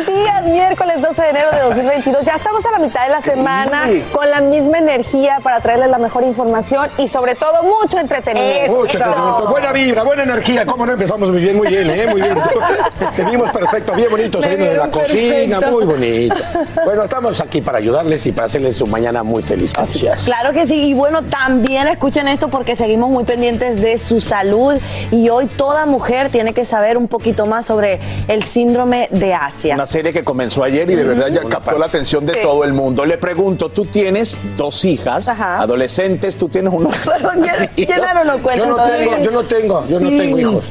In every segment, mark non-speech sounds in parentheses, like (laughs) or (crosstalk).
Buenos días, miércoles 12 de enero de 2022. Ya estamos a la mitad de la semana con la misma energía para traerles la mejor información y sobre todo mucho entretenimiento. Mucho entretenimiento. Buena vibra, buena energía. ¿Cómo no empezamos muy bien? Muy bien, ¿eh? Muy bien. (laughs) Te vimos perfecto, bien bonito saliendo de la cocina, muy bonito. Bueno, estamos aquí para ayudarles y para hacerles su mañana muy feliz. Gracias. Claro que sí. Y bueno, también escuchen esto porque seguimos muy pendientes de su salud y hoy toda mujer tiene que saber un poquito más sobre el síndrome de Asia. Una serie que comenzó ayer y de verdad ya captó la atención de todo el mundo. Le pregunto, tú tienes dos hijas, adolescentes, tú tienes unos... (laughs) Llenaro (laughs) no cuenta Yo no tengo, yo no tengo, yo no tengo hijos.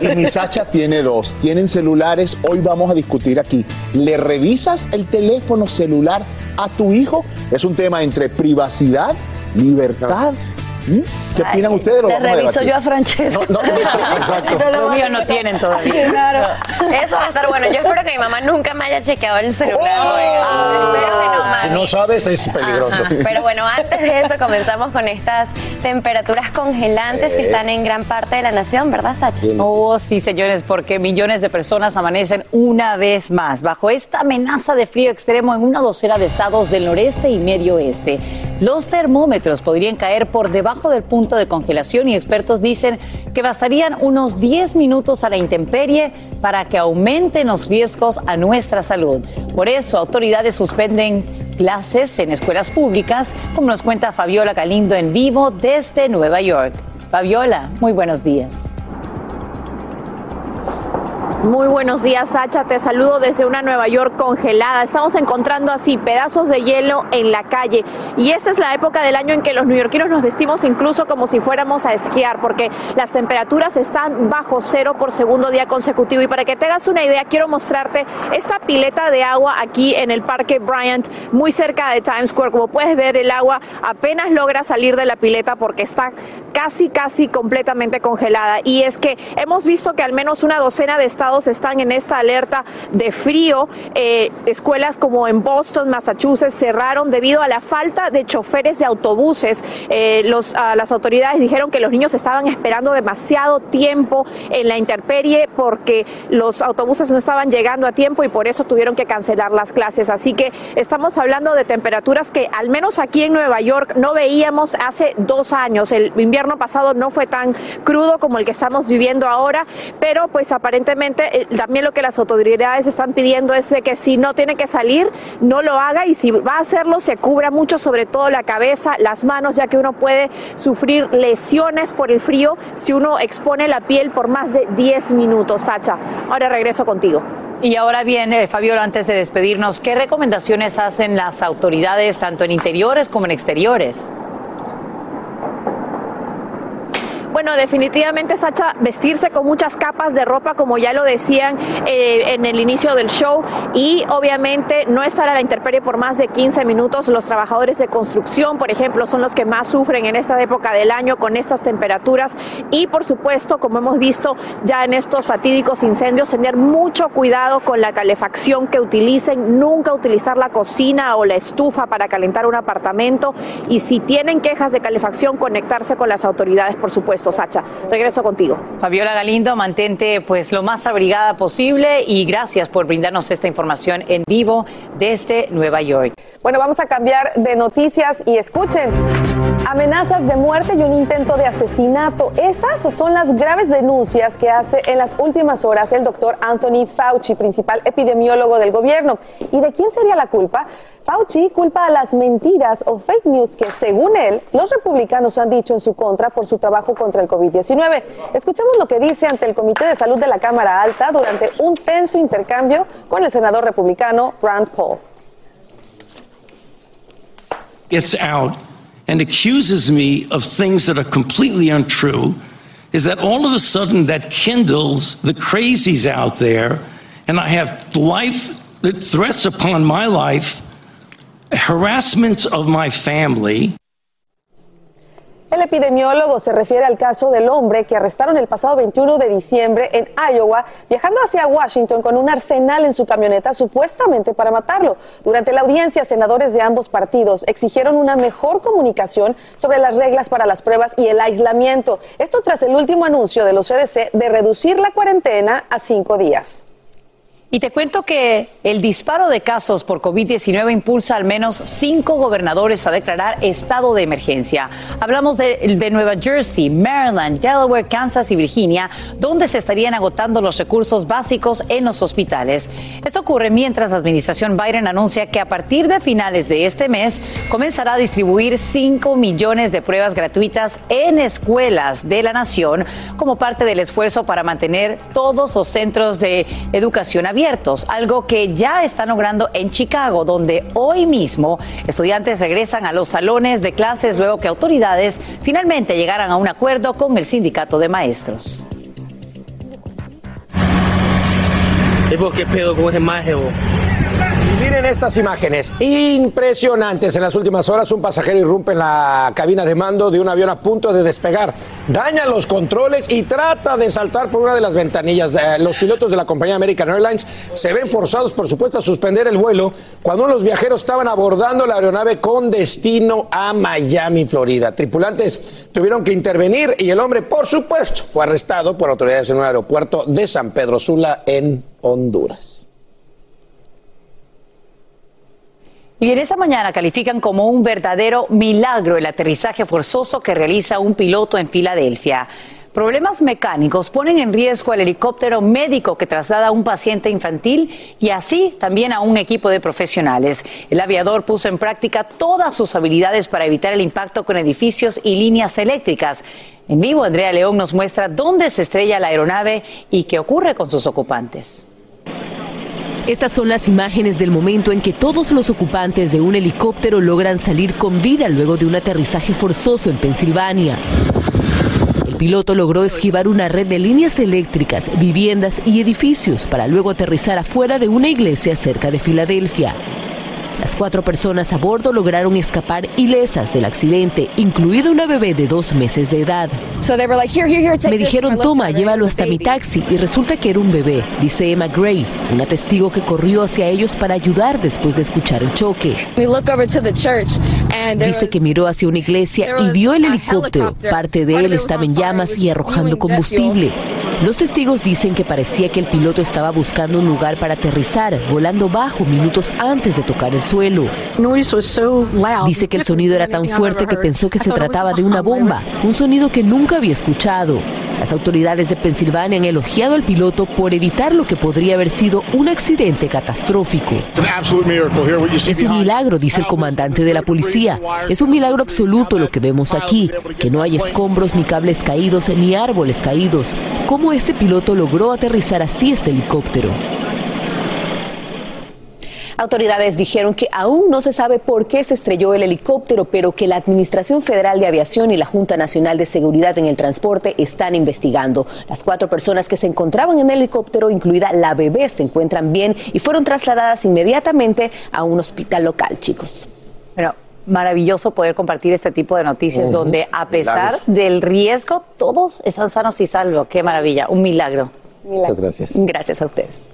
Y mi Sacha tiene dos. Tienen celulares. Hoy vamos a discutir aquí. ¿Le revisas el teléfono celular a tu hijo? Es un tema entre privacidad, libertad. ¿Mm? ¿Qué opinan ustedes? Lo a reviso yo a Francesca. No, no, eso, (laughs) exacto. Los míos no tienen todavía. (laughs) Claro. Eso va a estar bueno. Yo espero que mi mamá nunca me haya chequeado el celular. oiga. Espero que no, Si no sabes, es peligroso. Ajá. Pero bueno, antes de eso comenzamos con estas temperaturas congelantes que están en gran parte de la nación, ¿verdad, Sacha? Oh, sí, señores, porque millones de personas amanecen una vez más bajo esta amenaza de frío extremo en una docena de estados del noreste y medio oeste. Los termómetros podrían caer por debajo del punto de congelación y expertos dicen que bastarían unos 10 minutos a la intemperie para que aumenten los riesgos a nuestra salud. Por eso, autoridades suspenden clases en escuelas públicas, como nos cuenta Fabiola Galindo en vivo desde Nueva York. Fabiola, muy buenos días. Muy buenos días, Sacha. Te saludo desde una Nueva York congelada. Estamos encontrando así pedazos de hielo en la calle. Y esta es la época del año en que los neoyorquinos nos vestimos incluso como si fuéramos a esquiar, porque las temperaturas están bajo cero por segundo día consecutivo. Y para que te hagas una idea, quiero mostrarte esta pileta de agua aquí en el Parque Bryant, muy cerca de Times Square. Como puedes ver, el agua apenas logra salir de la pileta porque está casi, casi completamente congelada. Y es que hemos visto que al menos una docena de estados están en esta alerta de frío. Eh, escuelas como en Boston, Massachusetts, cerraron debido a la falta de choferes de autobuses. Eh, las autoridades dijeron que los niños estaban esperando demasiado tiempo en la intemperie porque los autobuses no estaban llegando a tiempo y por eso tuvieron que cancelar las clases. Así que estamos hablando de temperaturas que al menos aquí en Nueva York no veíamos hace dos años. El invierno pasado no fue tan crudo como el que estamos viviendo ahora, pero pues aparentemente eh, también lo que las autoridades están pidiendo es que si no tiene que salir, no lo haga y si va a hacerlo, se cubra mucho, sobre todo la cabeza, las manos, ya que uno puede sufrir lesiones por el frío si uno expone la piel por más de 10 minutos. Sacha, ahora regreso contigo. Y ahora bien, eh, Fabiola, antes de despedirnos, ¿qué recomendaciones hacen las autoridades tanto en interiores como en exteriores? Bueno, definitivamente, Sacha, vestirse con muchas capas de ropa, como ya lo decían eh, en el inicio del show, y obviamente no estar a la intemperie por más de 15 minutos. Los trabajadores de construcción, por ejemplo, son los que más sufren en esta época del año con estas temperaturas. Y por supuesto, como hemos visto ya en estos fatídicos incendios, tener mucho cuidado con la calefacción que utilicen, nunca utilizar la cocina o la estufa para calentar un apartamento. Y si tienen quejas de calefacción, conectarse con las autoridades, por supuesto. Sacha. Regreso contigo. Fabiola Galindo, mantente pues lo más abrigada posible y gracias por brindarnos esta información en vivo desde Nueva York. Bueno, vamos a cambiar de noticias y escuchen. Amenazas de muerte y un intento de asesinato. Esas son las graves denuncias que hace en las últimas horas el doctor Anthony Fauci, principal epidemiólogo del gobierno. ¿Y de quién sería la culpa? Fauci culpa a las mentiras o fake news que, según él, los republicanos han dicho en su contra por su trabajo contra el COVID-19. Escuchemos lo que dice ante el Comité de Salud de la Cámara Alta durante un tenso intercambio con el senador republicano Rand Paul. Gets out and accuses me of things that are completely untrue is that all of a sudden that kindles the crazies out there and I have life threats upon my life of my family. El epidemiólogo se refiere al caso del hombre que arrestaron el pasado 21 de diciembre en Iowa, viajando hacia Washington con un arsenal en su camioneta supuestamente para matarlo. Durante la audiencia, senadores de ambos partidos exigieron una mejor comunicación sobre las reglas para las pruebas y el aislamiento. Esto tras el último anuncio de los CDC de reducir la cuarentena a cinco días. Y te cuento que el disparo de casos por COVID-19 impulsa al menos cinco gobernadores a declarar estado de emergencia. Hablamos de, Nueva Jersey, Maryland, Delaware, Kansas y Virginia, donde se estarían agotando los recursos básicos en los hospitales. Esto ocurre mientras la administración Biden anuncia que a partir de finales de este mes comenzará a distribuir 5 millones de pruebas gratuitas en escuelas de la nación como parte del esfuerzo para mantener todos los centros de educación abiertos algo que ya están logrando en Chicago, donde hoy mismo estudiantes regresan a los salones de clases luego que autoridades finalmente llegaran a un acuerdo con el sindicato de maestros. ¿Qué pedo Miren estas imágenes impresionantes. En las últimas horas un pasajero irrumpe en la cabina de mando de un avión a punto de despegar. Daña los controles y trata de saltar por una de las ventanillas. Los pilotos de la compañía American Airlines se ven forzados, por supuesto, a suspender el vuelo cuando los viajeros estaban abordando la aeronave con destino a Miami, Florida. Tripulantes tuvieron que intervenir y el hombre, por supuesto, fue arrestado por autoridades en un aeropuerto de San Pedro Sula en Honduras. Y en esta mañana califican como un verdadero milagro el aterrizaje forzoso que realiza un piloto en Filadelfia. Problemas mecánicos ponen en riesgo al helicóptero médico que traslada a un paciente infantil y así también a un equipo de profesionales. El aviador puso en práctica todas sus habilidades para evitar el impacto con edificios y líneas eléctricas. En vivo, Andrea León nos muestra dónde se estrella la aeronave y qué ocurre con sus ocupantes. Estas son las imágenes del momento en que todos los ocupantes de un helicóptero logran salir con vida luego de un aterrizaje forzoso en Pensilvania. El piloto logró esquivar una red de líneas eléctricas, viviendas y edificios para luego aterrizar afuera de una iglesia cerca de Filadelfia. Las cuatro personas a bordo lograron escapar ilesas del accidente, incluida una bebé de dos meses de edad. Me dijeron, toma, llévalo hasta mi taxi, y resulta que era un bebé, dice Emma Gray, una testigo que corrió hacia ellos para ayudar después de escuchar el choque. Dice que miró hacia una iglesia y vio el helicóptero. Parte de él estaba en llamas y arrojando combustible. Los testigos dicen que parecía que el piloto estaba buscando un lugar para aterrizar, volando bajo minutos antes de tocar el suelo. Dice que el sonido era tan fuerte que pensó que se trataba de una bomba, un sonido que nunca había escuchado. Las autoridades de Pensilvania han elogiado al piloto por evitar lo que podría haber sido un accidente catastrófico. Es un milagro, dice el comandante de la policía. Es un milagro absoluto lo que vemos aquí, que no hay escombros ni cables caídos ni árboles caídos. ¿Cómo este piloto logró aterrizar así este helicóptero? Autoridades dijeron que aún no se sabe por qué se estrelló el helicóptero, pero que la Administración Federal de Aviación y la Junta Nacional de Seguridad en el Transporte están investigando. Las cuatro personas que se encontraban en el helicóptero, incluida la bebé, se encuentran bien y fueron trasladadas inmediatamente a un hospital local, chicos. Bueno, maravilloso poder compartir este tipo de noticias donde a pesar Milagros. del riesgo todos están sanos y salvos. Qué maravilla, un milagro. Muchas gracias. Gracias a ustedes.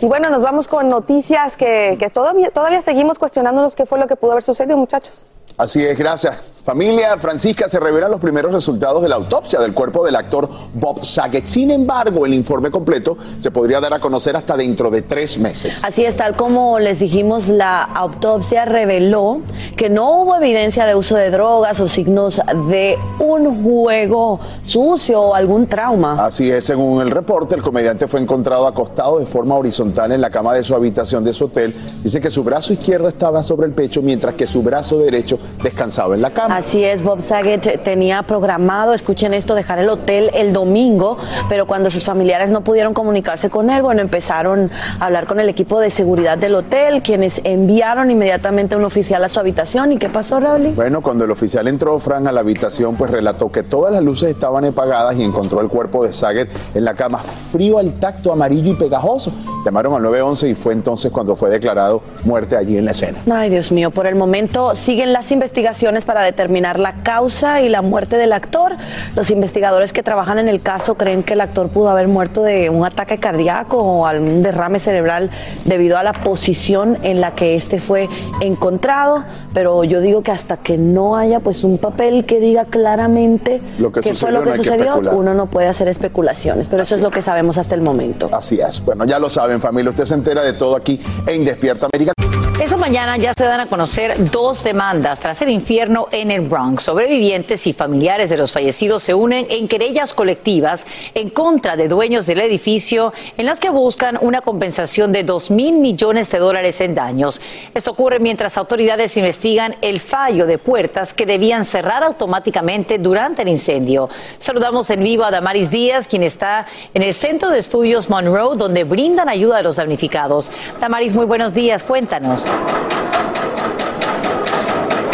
Y bueno, nos vamos con noticias que, que todavía, todavía seguimos cuestionándonos qué fue lo que pudo haber sucedido, muchachos. Así es, gracias. Familia Francisca, se revelan los primeros resultados de la autopsia del cuerpo del actor Bob Saget. Sin embargo, el informe completo se podría dar a conocer hasta dentro de tres meses. Así es, tal como les dijimos, la autopsia reveló que no hubo evidencia de uso de drogas o signos de un juego sucio o algún trauma. Así es, según el reporte, el comediante fue encontrado acostado de forma horizontal en la cama de su habitación de su hotel. Dice que su brazo izquierdo estaba sobre el pecho, mientras que su brazo derecho descansaba en la cama. Así es, Bob Saget tenía programado, escuchen esto, dejar el hotel el domingo, pero cuando sus familiares no pudieron comunicarse con él, bueno, empezaron a hablar con el equipo de seguridad del hotel, quienes enviaron inmediatamente a un oficial a su habitación. ¿Y qué pasó, Raúl? Bueno, cuando el oficial entró, Fran, a la habitación, pues relató que todas las luces estaban apagadas y encontró el cuerpo de Saget en la cama, frío al tacto, amarillo y pegajoso. Llamaron al 911 y fue entonces cuando fue declarado muerte allí en la escena. Ay, Dios mío, por el momento siguen las investigaciones para determinar la causa y la muerte del actor. Los investigadores que trabajan en el caso creen que el actor pudo haber muerto de un ataque cardíaco o algún derrame cerebral debido a la posición en la que este fue encontrado, pero yo digo que hasta que no haya pues un papel que diga claramente Lo que qué fue lo que no hay que sucedió, uno no puede hacer especulaciones, pero eso es lo que sabemos hasta el momento. Así es. Bueno, ya lo saben, familia. Usted se entera de todo aquí en Despierta América. Esta mañana ya se dan a conocer dos demandas tras el infierno en el Bronx. Sobrevivientes y familiares de los fallecidos se unen en querellas colectivas en contra de dueños del edificio en las que buscan una compensación de 2 mil millones de dólares en daños. Esto ocurre mientras autoridades investigan el fallo de puertas que debían cerrar automáticamente durante el incendio. Saludamos en vivo a Damaris Díaz, quien está en el Centro de Estudios Monroe, donde brindan ayuda a los damnificados. Damaris, muy buenos días. Cuéntanos.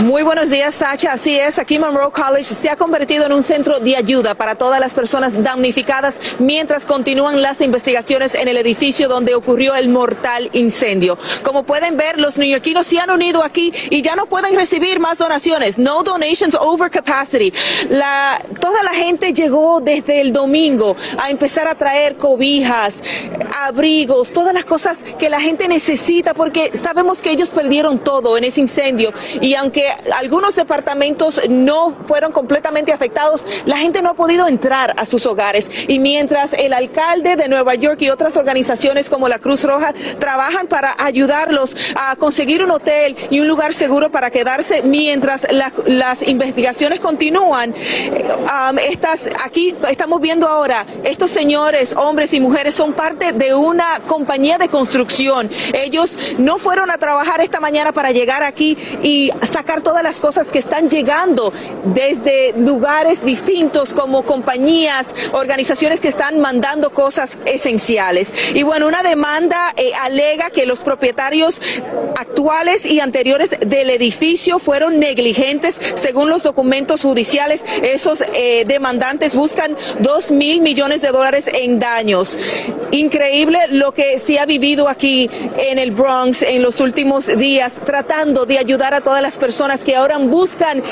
Muy buenos días, Sacha. Así es, aquí Monroe College se ha convertido en un centro de ayuda para todas las personas damnificadas mientras continúan las investigaciones en el edificio donde ocurrió el mortal incendio. Como pueden ver, los neoyorquinos se han unido aquí y ya no pueden recibir más donaciones. No donations over capacity. La, toda la gente llegó desde el domingo a empezar a traer cobijas, abrigos, todas las cosas que la gente necesita porque sabemos que ellos perdieron todo en ese incendio y aunque algunos departamentos no fueron completamente afectados, la gente no ha podido entrar a sus hogares y mientras el alcalde de Nueva York y otras organizaciones como la Cruz Roja trabajan para ayudarlos a conseguir un hotel y un lugar seguro para quedarse mientras la- las investigaciones continúan. estas, aquí estamos viendo ahora, estos señores, hombres y mujeres son parte de una compañía de construcción. Ellos no fueron a trabajar esta mañana para llegar aquí y sacar todas las cosas que están llegando desde lugares distintos como compañías, organizaciones que están mandando cosas esenciales. Y bueno, una demanda eh, alega que los propietarios actuales y anteriores del edificio fueron negligentes según los documentos judiciales. Esos eh, demandantes buscan dos mil millones de dólares en daños. Increíble lo que se ha vivido aquí en el Bronx en los últimos días, tratando de ayudar a todas las personas que ahora buscan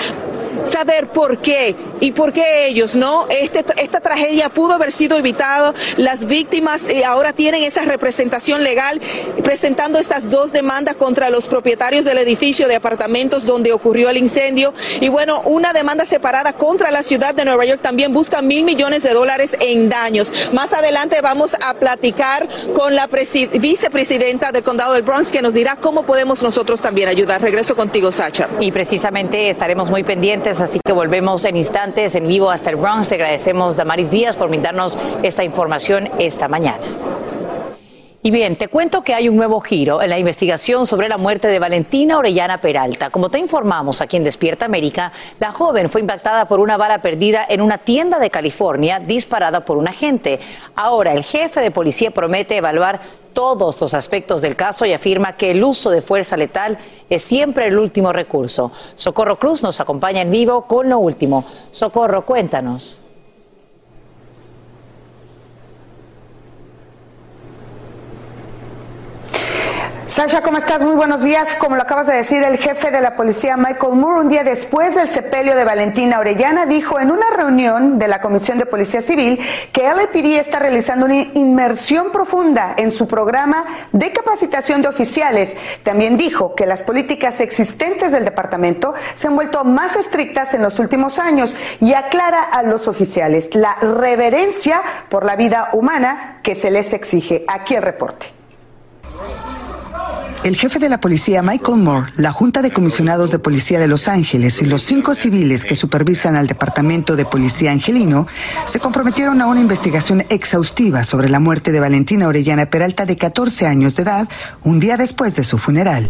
saber por qué y por qué ellos, ¿no? Este, esta tragedia pudo haber sido evitada. Las víctimas eh, ahora tienen esa representación legal presentando estas dos demandas contra los propietarios del edificio de apartamentos donde ocurrió el incendio. Y bueno, una demanda separada contra la ciudad de Nueva York también busca mil millones de dólares en daños. Más adelante vamos a platicar con la presi- vicepresidenta del condado del Bronx que nos dirá cómo podemos nosotros también ayudar. Regreso contigo, Sacha. Y precisamente estaremos muy pendientes así que volvemos en instantes en vivo hasta el Bronx. Te agradecemos, Damaris Díaz, por brindarnos esta información esta mañana. Y bien, te cuento que hay un nuevo giro en la investigación sobre la muerte de Valentina Orellana Peralta. Como te informamos aquí en Despierta América, la joven fue impactada por una bala perdida en una tienda de California disparada por un agente. Ahora, el jefe de policía promete evaluar todos los aspectos del caso y afirma que el uso de fuerza letal es siempre el último recurso. Socorro Cruz nos acompaña en vivo con lo último. Socorro, cuéntanos. Sasha, ¿cómo estás? Muy buenos días. Como lo acabas de decir, el jefe de la policía, Michael Moore, un día después del sepelio de Valentina Orellana, dijo en una reunión de la Comisión de Policía Civil que LAPD está realizando una inmersión profunda en su programa de capacitación de oficiales. También dijo que las políticas existentes del departamento se han vuelto más estrictas en los últimos años y aclara a los oficiales la reverencia por la vida humana que se les exige. Aquí el reporte. El jefe de la policía, Michael Moore, la Junta de Comisionados de Policía de Los Ángeles y los cinco civiles que supervisan al Departamento de Policía Angelino se comprometieron a una investigación exhaustiva sobre la muerte de Valentina Orellana Peralta de 14 años de edad, un día después de su funeral.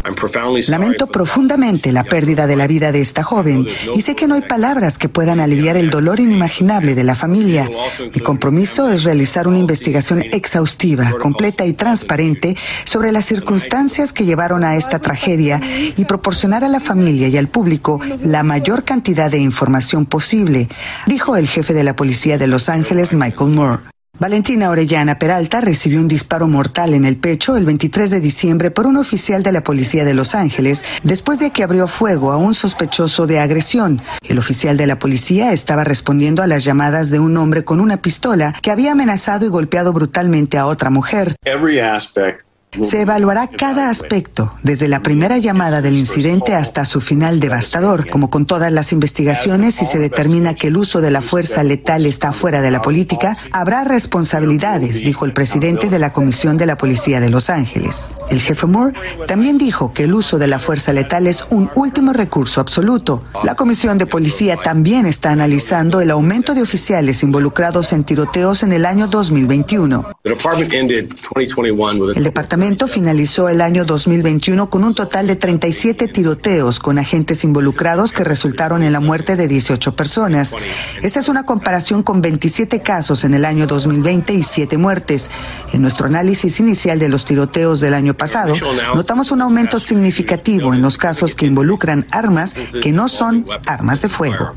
Lamento profundamente la pérdida de la vida de esta joven y sé que no hay palabras que puedan aliviar el dolor inimaginable de la familia. Mi compromiso es realizar una investigación exhaustiva, completa y transparente sobre las circunstancias que llevaron a esta tragedia y proporcionar a la familia y al público la mayor cantidad de información posible, dijo el jefe de la policía de Los Ángeles, Michael Moore. Valentina Orellana Peralta recibió un disparo mortal en el pecho el 23 de diciembre por un oficial de la policía de Los Ángeles después de que abrió fuego a un sospechoso de agresión. El oficial de la policía estaba respondiendo a las llamadas de un hombre con una pistola que había amenazado y golpeado brutalmente a otra mujer. Se evaluará cada aspecto, desde la primera llamada del incidente hasta su final devastador. Como con todas las investigaciones, si se determina que el uso de la fuerza letal está fuera de la política, habrá responsabilidades, dijo el presidente de la Comisión de la Policía de Los Ángeles. El jefe Moore también dijo que el uso de la fuerza letal es un último recurso absoluto. La Comisión de Policía también está analizando el aumento de oficiales involucrados en tiroteos en el año 2021. El departamento finalizó el año 2021 con un total de 37 tiroteos con agentes involucrados que resultaron en la muerte de 18 personas. Esta es una comparación con 27 casos en el año 2020 y 7 muertes. En nuestro análisis inicial de los tiroteos del año pasado, notamos un aumento significativo en los casos que involucran armas que no son armas de fuego.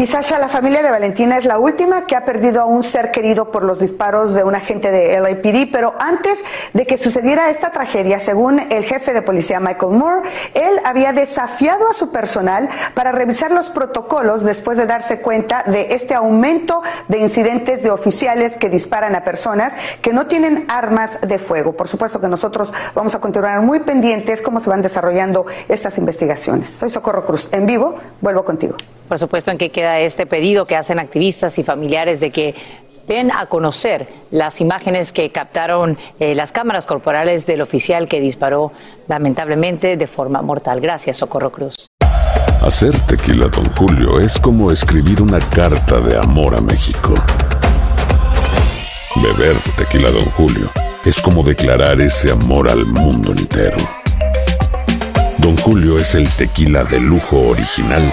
Y Sasha, la familia de Valentina es la última que ha perdido a un ser querido por los disparos de un agente de LAPD, pero antes de que sucediera esta tragedia, según el jefe de policía Michael Moore, él había desafiado a su personal para revisar los protocolos después de darse cuenta de este aumento de incidentes de oficiales que disparan a personas que no tienen armas de fuego. Por supuesto que nosotros vamos a continuar muy pendientes cómo se van desarrollando estas investigaciones. Soy Socorro Cruz, en vivo, vuelvo contigo por supuesto, en qué queda este pedido que hacen activistas y familiares de que den a conocer las imágenes que captaron eh, las cámaras corporales del oficial que disparó lamentablemente de forma mortal. Gracias, Socorro Cruz. Hacer tequila, don Julio, es como escribir una carta de amor a México. Beber tequila, don Julio, es como declarar ese amor al mundo entero. Don Julio es el tequila de lujo original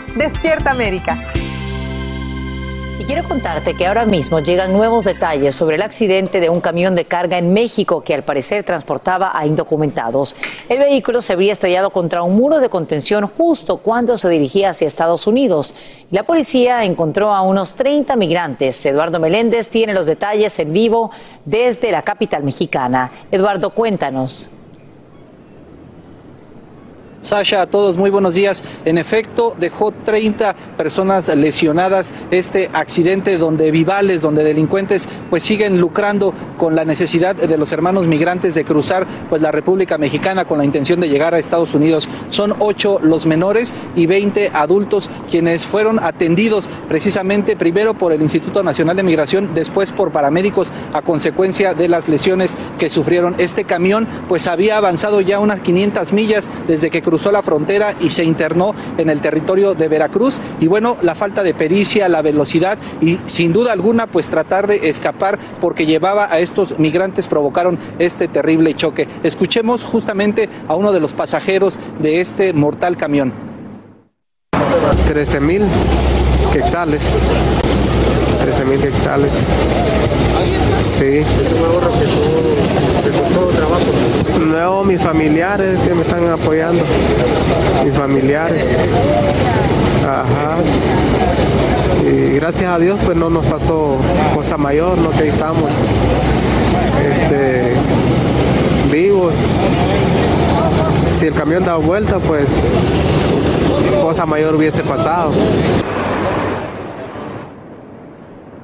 Despierta América. Y quiero contarte que ahora mismo llegan nuevos detalles sobre el accidente de un camión de carga en México que al parecer transportaba a indocumentados. El vehículo se había estrellado contra un muro de contención justo cuando se dirigía hacia Estados Unidos. La policía encontró a unos 30 migrantes. Eduardo Meléndez tiene los detalles en vivo desde la capital mexicana. Eduardo, cuéntanos. Sasha, a todos muy buenos días. En efecto, dejó 30 personas lesionadas este accidente donde vivales, donde delincuentes pues siguen lucrando con la necesidad de los hermanos migrantes de cruzar pues la República Mexicana con la intención de llegar a Estados Unidos. Son ocho los menores y 20 adultos quienes fueron atendidos precisamente primero por el Instituto Nacional de Migración, después por paramédicos a consecuencia de las lesiones que sufrieron. Este camión pues había avanzado ya unas 500 millas desde que cruzó la frontera y se internó en el territorio de Veracruz. Y bueno, la falta de pericia, la velocidad y sin duda alguna pues tratar de escapar porque llevaba a estos migrantes provocaron este terrible choque. Escuchemos justamente a uno de los pasajeros de este mortal camión. 13 mil quetzales. 13 mil quetzales. Sí. ¿Es un ahorro que te costó trabajo? No, mis familiares que me están apoyando. Mis familiares. Ajá. Y gracias a Dios pues no nos pasó cosa mayor, no que estamos este, vivos. Si el camión daba vuelta pues cosa mayor hubiese pasado.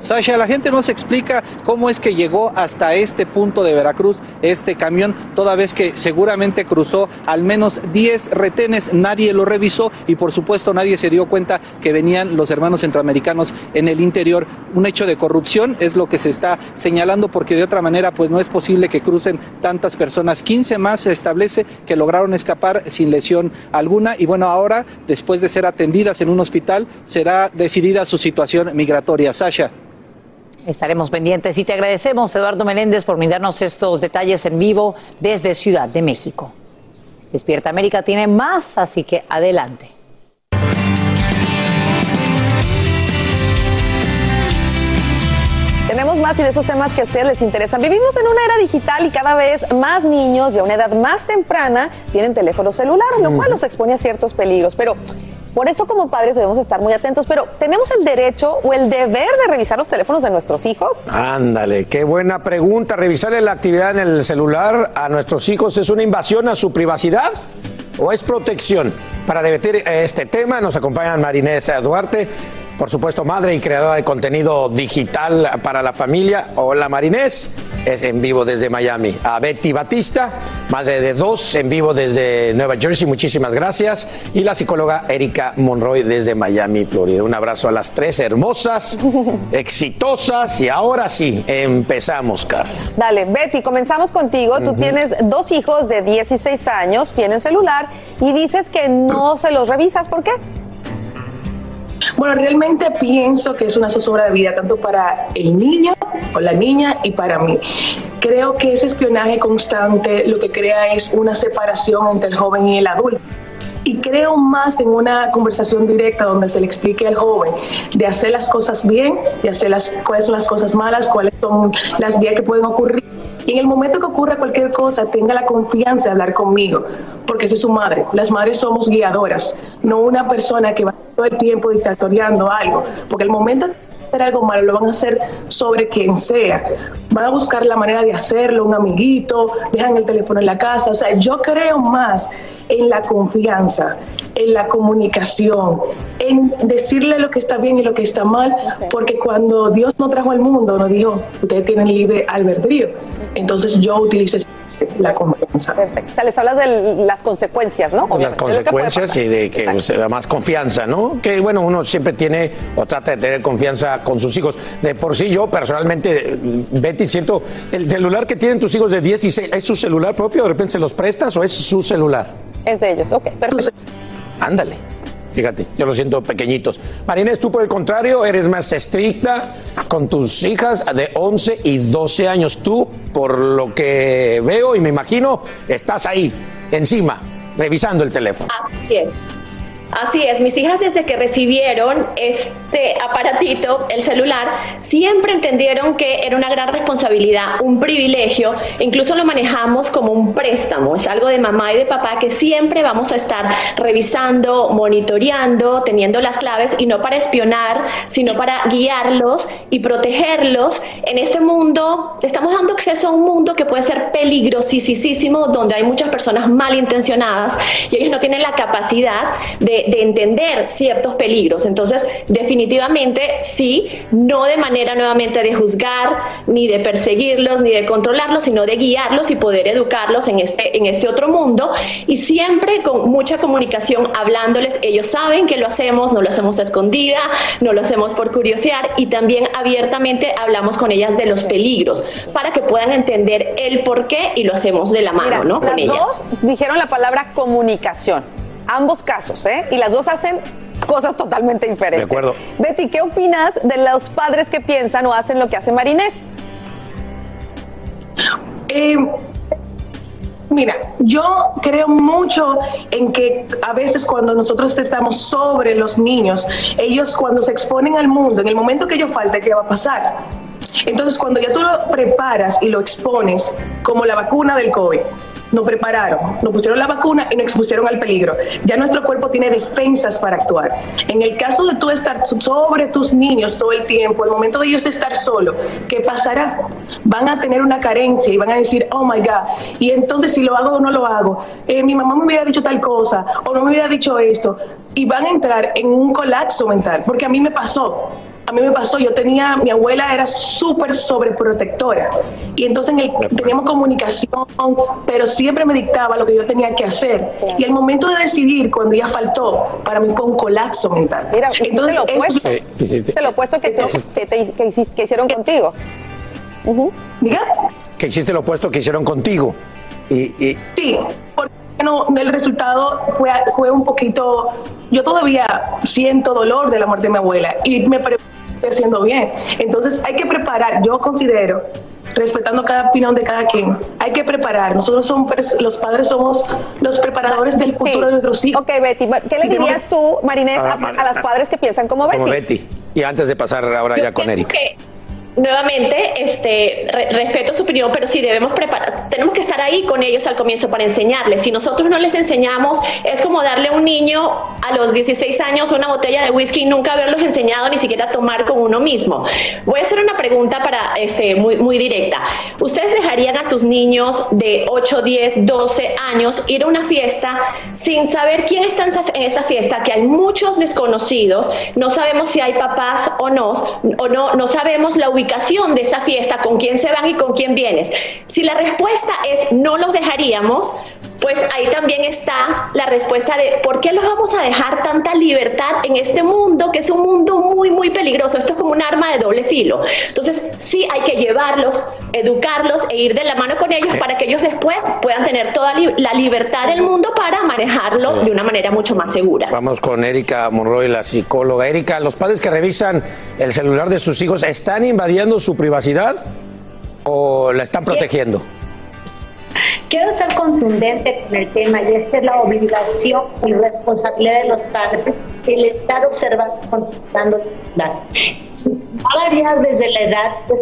Sasha, la gente nos explica cómo es que llegó hasta este punto de Veracruz este camión, toda vez que seguramente cruzó al menos 10 retenes, nadie lo revisó y por supuesto nadie se dio cuenta que venían los hermanos centroamericanos en el interior. Un hecho de corrupción es lo que se está señalando porque de otra manera pues no es posible que crucen tantas personas. 15 más se establece que lograron escapar sin lesión alguna y bueno, ahora después de ser atendidas en un hospital será decidida su situación migratoria. Sasha. Estaremos pendientes y te agradecemos, Eduardo Meléndez, por brindarnos estos detalles en vivo desde Ciudad de México. Despierta América tiene más, así que adelante. Tenemos más y de esos temas que a ustedes les interesan. Vivimos en una era digital y cada vez más niños y a una edad más temprana tienen teléfono celular, lo cual los expone a ciertos peligros. Pero por eso como padres debemos estar muy atentos, pero ¿tenemos el derecho o el deber de revisar los teléfonos de nuestros hijos? Ándale, qué buena pregunta. ¿Revisarle la actividad en el celular a nuestros hijos es una invasión a su privacidad o es protección? Para debatir este tema nos acompaña Marinés Duarte, por supuesto madre y creadora de contenido digital para la familia. Hola Marinés, es en vivo desde Miami. A Betty Batista, madre de dos, en vivo desde Nueva Jersey, muchísimas gracias. Y la psicóloga Erika Monroy desde Miami, Florida. Un abrazo a las tres hermosas, (laughs) exitosas y ahora sí, empezamos, Carla. Dale, Betty, comenzamos contigo. Tú tienes dos hijos de 16 años, tienen celular y dices que no se los revisas. ¿Por qué? Bueno, realmente pienso que es una zozobra de vida tanto para el niño o la niña y para mí. Creo que ese espionaje constante lo que crea es una separación entre el joven y el adulto y creo más en una conversación directa donde se le explique al joven de hacer las cosas bien, de hacer las, cuáles son las cosas malas, cuáles son las vías que pueden ocurrir. Y en el momento que ocurra cualquier cosa, tenga la confianza de hablar conmigo, porque soy su madre. Las madres somos guiadoras, no una persona que va todo el tiempo dictatoriando algo, porque el momento hacer algo malo, lo van a hacer sobre quien sea. Van a buscar la manera de hacerlo, un amiguito, dejan el teléfono en la casa. O sea, yo creo más en la confianza, en la comunicación, en decirle lo que está bien y lo que está mal, porque cuando Dios nos trajo al mundo, nos dijo, ustedes tienen libre albedrío. Entonces yo utilicé la confianza. Perfecto. O sea, les hablas de las consecuencias, ¿no? las Obviamente, puede consecuencias y de que se da más confianza, ¿no? Que bueno, uno siempre tiene o trata de tener confianza con sus hijos. De por sí yo personalmente, Betty, siento, el celular que tienen tus hijos de 10 y 6, ¿es su celular propio? ¿De repente se los prestas o es su celular? Es de ellos, ok, perfecto. Ándale. Fíjate, yo lo siento pequeñitos. Marinés, tú por el contrario, eres más estricta con tus hijas de 11 y 12 años. Tú, por lo que veo y me imagino, estás ahí, encima, revisando el teléfono. Así es. Así es, mis hijas desde que recibieron este aparatito, el celular, siempre entendieron que era una gran responsabilidad, un privilegio, incluso lo manejamos como un préstamo, es algo de mamá y de papá que siempre vamos a estar revisando, monitoreando, teniendo las claves y no para espionar, sino para guiarlos y protegerlos. En este mundo, estamos dando acceso a un mundo que puede ser peligrosísimo, donde hay muchas personas malintencionadas y ellos no tienen la capacidad de, de entender ciertos peligros. Entonces, definitivamente sí, no de manera nuevamente de juzgar, ni de perseguirlos, ni de controlarlos, sino de guiarlos y poder educarlos en este, en este otro mundo y siempre con mucha comunicación hablándoles. Ellos saben que lo hacemos, no lo hacemos a escondida, no lo hacemos por curiosidad y también abiertamente hablamos con ellas de los peligros para que puedan entender el por qué y lo hacemos de la mano, Mira, ¿no? Con las ellas. dos dijeron la palabra comunicación. Ambos casos, ¿eh? Y las dos hacen cosas totalmente diferentes. De acuerdo. Betty, ¿qué opinas de los padres que piensan o hacen lo que hace Marinés? Eh, mira, yo creo mucho en que a veces cuando nosotros estamos sobre los niños, ellos cuando se exponen al mundo, en el momento que ellos falta, ¿qué va a pasar? Entonces, cuando ya tú lo preparas y lo expones, como la vacuna del COVID, nos prepararon, nos pusieron la vacuna y nos expusieron al peligro. Ya nuestro cuerpo tiene defensas para actuar. En el caso de tú estar sobre tus niños todo el tiempo, el momento de ellos estar solo, ¿qué pasará? Van a tener una carencia y van a decir, oh my God, y entonces si lo hago o no lo hago, Eh, mi mamá me hubiera dicho tal cosa o no me hubiera dicho esto, y van a entrar en un colapso mental, porque a mí me pasó. A mí me pasó, yo tenía, mi abuela era súper sobreprotectora y entonces en el- teníamos comunicación, pero siempre me dictaba lo que yo tenía que hacer. Y el momento de decidir, cuando ella faltó, para mí fue un colapso mental. Mira, entonces, lo eso- opuesto. Sí, Hiciste lo opuesto que, te- que, te- que hici- que hicieron contigo. Ujú. ¿Diga? Que hiciste lo opuesto que hicieron contigo. Y, y- Sí, porque no, el resultado fue, fue un poquito. Yo todavía siento dolor de la muerte de mi abuela y me pre- haciendo bien. Entonces hay que preparar, yo considero, respetando cada opinión de cada quien, hay que preparar. Nosotros somos, los padres somos los preparadores del futuro de nuestros hijos. Ok, Betty, ¿qué le dirías tú, Marinés, a, Mar- a los padres que piensan como Betty? como Betty. Y antes de pasar ahora ya con Erika. que, nuevamente, este, re- respeto su opinión, pero sí debemos preparar, tenemos que estar ahí con ellos al comienzo para enseñarles. Si nosotros no les enseñamos, es como darle a un niño a los 16 años una botella de whisky y nunca haberlos enseñado ni siquiera a tomar con uno mismo. Voy a hacer una pregunta para, este, muy, muy directa. ¿Ustedes dejarían a sus niños de 8, 10, 12 años ir a una fiesta sin saber quién está en esa, fiesta? Que hay muchos desconocidos, no sabemos si hay papás o no, o no, no sabemos la ubicación de esa fiesta, con quién se van y con quién vienes. Si la respuesta es no los dejaríamos, pues ahí también está la respuesta de por qué los vamos a dejar tanta libertad en este mundo, que es un mundo muy, muy peligroso. Esto es como un arma de doble filo. Entonces, sí hay que llevarlos, educarlos e ir de la mano con ellos para que ellos después puedan tener toda li- la libertad del mundo para manejarlo de una manera mucho más segura. Vamos con Erika Monroy, la psicóloga. Erika, ¿los padres que revisan el celular de sus hijos están invadiendo su privacidad o la están protegiendo? Quiero ser contundente con el tema y esta es la obligación y responsabilidad de los padres el estar observando, celular. Va a variar desde la edad, pues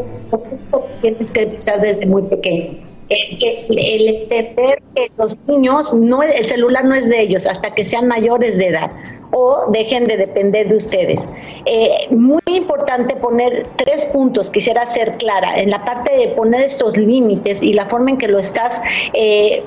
tienes que empezar desde muy pequeño. Es que el entender que los niños, no, el celular no es de ellos hasta que sean mayores de edad o dejen de depender de ustedes. Eh, muy importante poner tres puntos, quisiera ser clara, en la parte de poner estos límites y la forma en que lo estás, eh,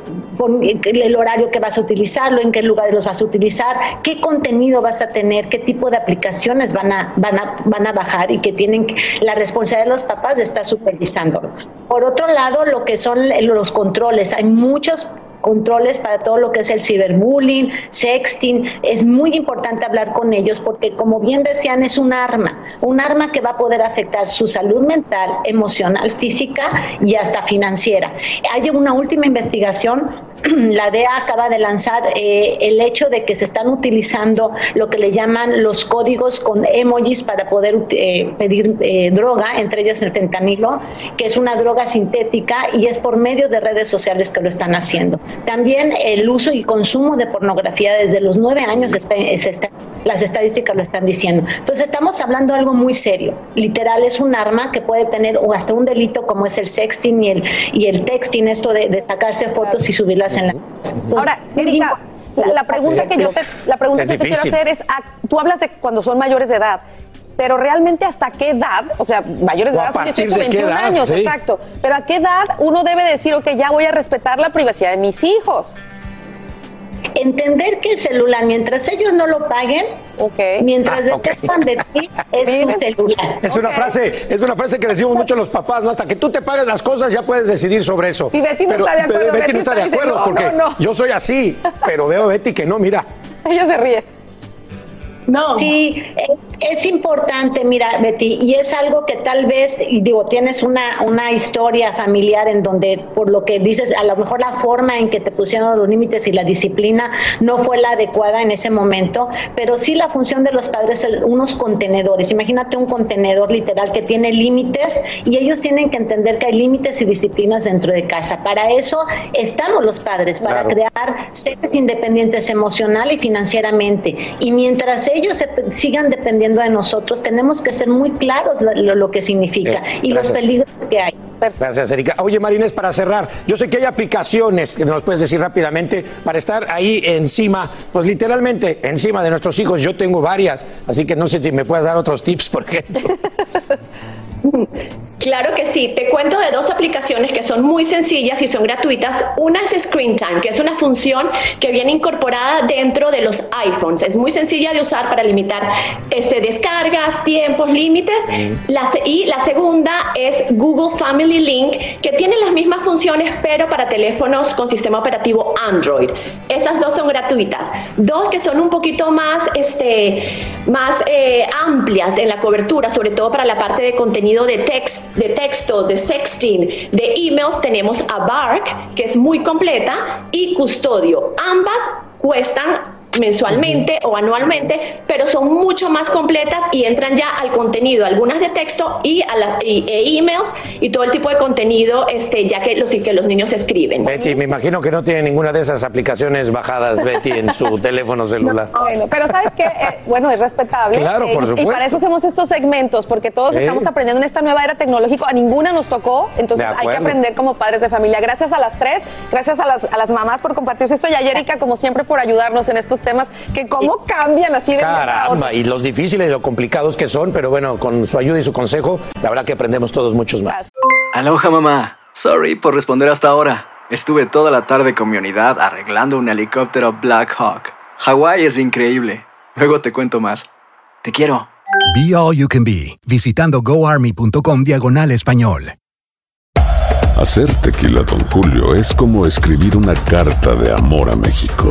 el horario que vas a utilizarlo, en qué lugares los vas a utilizar, qué contenido vas a tener, qué tipo de aplicaciones van a, van a, van a bajar y que tienen la responsabilidad de los papás de estar supervisándolo. Por otro lado, lo que son los controles, hay muchos controles para todo lo que es el ciberbullying, sexting. Es muy importante hablar con ellos porque, como bien decían, es un arma, un arma que va a poder afectar su salud mental, emocional, física y hasta financiera. Hay una última investigación (clears throat) la DEA acaba de lanzar eh, el hecho de que se están utilizando lo que le llaman los códigos con emojis para poder eh, pedir eh, droga, entre ellas el fentanilo, que es una droga sintética y es por medio de redes sociales que lo están haciendo. También el uso y consumo de pornografía desde los nueve años, está, las estadísticas lo están diciendo. Entonces estamos hablando de algo muy serio. Literal es un arma que puede tener o hasta un delito como es el sexting y el, y el texting, esto de, de sacarse fotos y subirlas Ahora, Erika, la, pregunta que yo te, la pregunta que te quiero hacer es, ah, tú hablas de cuando son mayores de edad, pero realmente hasta qué edad, o sea, mayores de edad son 18, 21 años, exacto, pero a qué edad uno debe decir, ok, ya voy a respetar la privacidad de mis hijos entender que el celular, mientras ellos no lo paguen, mientras ah, de ti, es un celular. Es una frase, es una frase que decimos mucho los papás, ¿no? Hasta que tú te pagues las cosas ya puedes decidir sobre eso. Y Betty no está de acuerdo. Pero Betty, no está de acuerdo porque yo soy así, pero veo a Betty que no, mira. (laughs) Ella se ríe. No. Sí, es importante, mira, Betty, y es algo que tal vez, digo, tienes una, una historia familiar en donde, por lo que dices, a lo mejor la forma en que te pusieron los límites y la disciplina no fue la adecuada en ese momento, pero sí la función de los padres son unos contenedores. Imagínate un contenedor literal que tiene límites y ellos tienen que entender que hay límites y disciplinas dentro de casa. Para eso estamos los padres, para crear seres independientes emocional y financieramente. Y mientras ellos se, sigan dependiendo de nosotros, tenemos que ser muy claros lo, que significa y los peligros que hay. Gracias, Erika. Oye, Marines, para cerrar, yo sé que hay aplicaciones que nos puedes decir rápidamente para estar ahí encima, pues literalmente encima de nuestros hijos. Yo tengo varias, así que no sé si me puedes dar otros tips, por ejemplo. (laughs) Claro que sí, te cuento de dos aplicaciones que son muy sencillas y son gratuitas. Una es Screen Time, que es una función que viene incorporada dentro de los iPhones. Es muy sencilla de usar para limitar este, descargas, tiempos, límites. y la segunda es Google Family Link, que tiene las mismas funciones pero para teléfonos con sistema operativo Android. Esas dos son gratuitas. Dos que son un poquito más, este, más eh, amplias en la cobertura, sobre todo para la parte de contenido de text de textos, de sexting, de emails, tenemos a Bark, que es muy completa, y Custodio. Ambas cuestan mensualmente o anualmente, pero son mucho más completas y entran ya al contenido, algunas de texto y a las e emails y todo el tipo de contenido, este, ya que los que los niños escriben. Betty, me imagino que no tiene ninguna de esas aplicaciones bajadas, Betty, en su (laughs) teléfono celular. bueno, pero sabes que, eh, bueno, es respetable. Claro, por supuesto. Y para eso hacemos estos segmentos, porque todos estamos aprendiendo en esta nueva era tecnológica, a ninguna nos tocó, entonces hay que aprender como padres de familia. Gracias a las tres, gracias a las, a las mamás por compartir esto y a Erika, como siempre, por ayudarnos en estos temas que cómo cambian así de Caramba, y los difíciles y lo complicados que son, pero bueno, con su ayuda y su consejo, la verdad que aprendemos todos muchos más. Aloha mamá, sorry por responder hasta ahora. Estuve toda la tarde con mi unidad arreglando un helicóptero Black Hawk. Hawái es increíble. Luego te cuento más. Te quiero. Be All You Can Be, visitando goarmy.com diagonal español. Hacer tequila, don Julio, es como escribir una carta de amor a México.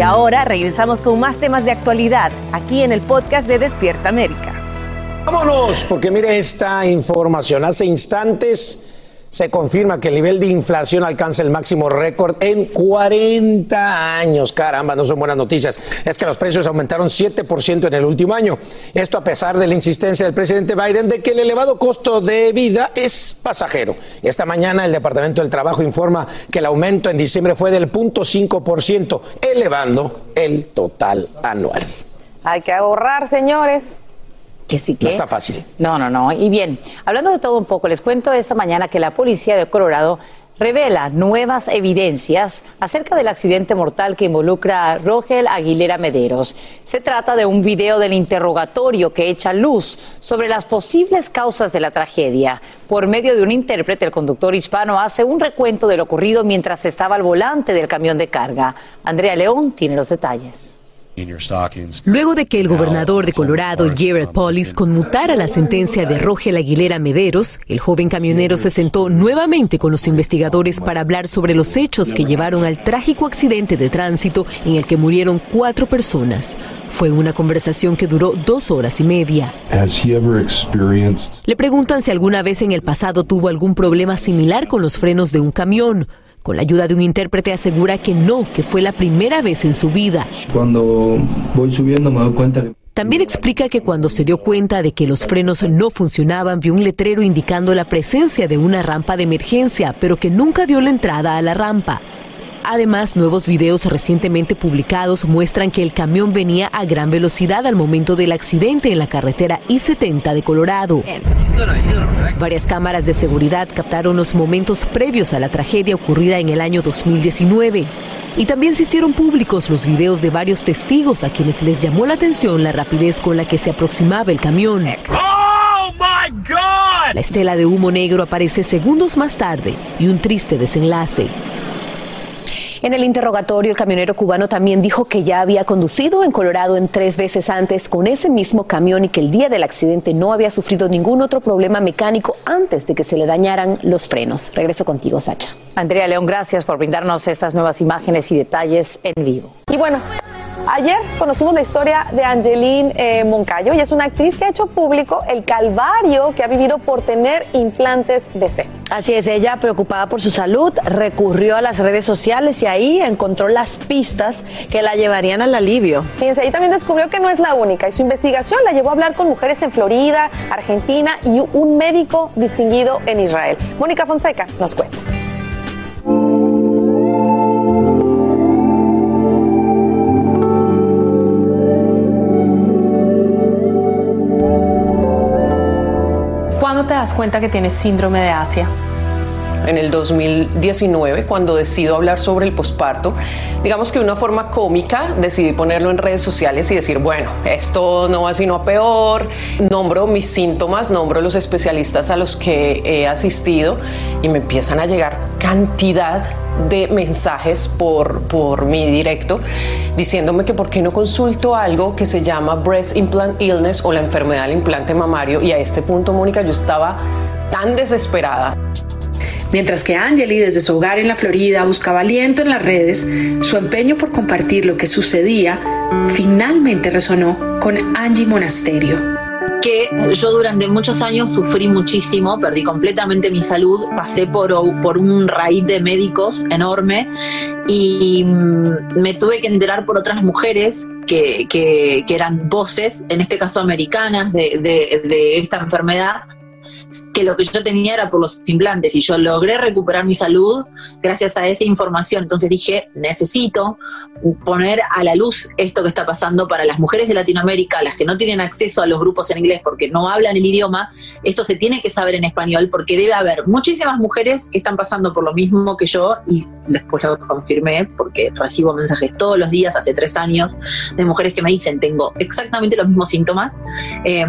Y ahora regresamos con más temas de actualidad aquí en el podcast de Despierta América. Vámonos, porque mire esta información. Hace instantes se confirma que el nivel de inflación alcanza el máximo récord en 40 años. Caramba, no son buenas noticias. Es que los precios aumentaron 7% en el último año. Esto a pesar de la insistencia del presidente Biden de que el elevado costo de vida es pasajero. Esta mañana el Departamento del Trabajo informa que el aumento en diciembre fue del 0.5%, elevando el total anual. Hay que ahorrar, señores. Que sí que. No está fácil. No, no, no. Y bien, hablando de todo un poco, les cuento esta mañana que la policía de Colorado revela nuevas evidencias acerca del accidente mortal que involucra a Rogel Aguilera Mederos. Se trata de un video del interrogatorio que echa luz sobre las posibles causas de la tragedia. Por medio de un intérprete, el conductor hispano hace un recuento de lo ocurrido mientras estaba al volante del camión de carga. Andrea León tiene los detalles. Luego de que el gobernador de Colorado, Jared Polis, conmutara la sentencia de Rogel Aguilera Mederos, el joven camionero se sentó nuevamente con los investigadores para hablar sobre los hechos que llevaron al trágico accidente de tránsito en el que murieron cuatro personas. Fue una conversación que duró dos horas y media. Le preguntan si alguna vez en el pasado tuvo algún problema similar con los frenos de un camión. Con la ayuda de un intérprete asegura que no, que fue la primera vez en su vida. Cuando voy subiendo me doy cuenta que También explica que cuando se dio cuenta de que los frenos no funcionaban, vio un letrero indicando la presencia de una rampa de emergencia, pero que nunca vio la entrada a la rampa. Además, nuevos videos recientemente publicados muestran que el camión venía a gran velocidad al momento del accidente en la carretera I-70 de Colorado. Varias cámaras de seguridad captaron los momentos previos a la tragedia ocurrida en el año 2019. Y también se hicieron públicos los videos de varios testigos a quienes les llamó la atención la rapidez con la que se aproximaba el camión. La estela de humo negro aparece segundos más tarde y un triste desenlace. En el interrogatorio, el camionero cubano también dijo que ya había conducido en Colorado en tres veces antes con ese mismo camión y que el día del accidente no había sufrido ningún otro problema mecánico antes de que se le dañaran los frenos. Regreso contigo, Sacha. Andrea León, gracias por brindarnos estas nuevas imágenes y detalles en vivo. Y bueno, ayer conocimos la historia de Angeline eh, Moncayo. Ella es una actriz que ha hecho público el calvario que ha vivido por tener implantes de seno. Así es, ella preocupada por su salud recurrió a las redes sociales y ahí encontró las pistas que la llevarían al alivio. Fíjense, ahí también descubrió que no es la única y su investigación la llevó a hablar con mujeres en Florida, Argentina y un médico distinguido en Israel. Mónica Fonseca nos cuenta. Das cuenta que tienes síndrome de Asia? en el 2019 cuando decido hablar sobre el posparto. Digamos que de una forma cómica decidí ponerlo en redes sociales y decir, bueno, esto no va sino a peor. Nombro mis síntomas, nombro los especialistas a los que he asistido y me empiezan a llegar cantidad de mensajes por, por mi directo diciéndome que por qué no consulto algo que se llama Breast Implant Illness o la enfermedad del implante mamario y a este punto, Mónica, yo estaba tan desesperada. Mientras que Angeli desde su hogar en la Florida buscaba aliento en las redes, su empeño por compartir lo que sucedía finalmente resonó con Angie Monasterio que yo durante muchos años sufrí muchísimo, perdí completamente mi salud, pasé por, por un raíz de médicos enorme y mm, me tuve que enterar por otras mujeres que, que, que eran voces, en este caso americanas, de, de, de esta enfermedad que lo que yo tenía era por los implantes y yo logré recuperar mi salud gracias a esa información. Entonces dije, necesito poner a la luz esto que está pasando para las mujeres de Latinoamérica, las que no tienen acceso a los grupos en inglés porque no hablan el idioma, esto se tiene que saber en español porque debe haber muchísimas mujeres que están pasando por lo mismo que yo y después lo confirmé porque recibo mensajes todos los días, hace tres años, de mujeres que me dicen, tengo exactamente los mismos síntomas, eh,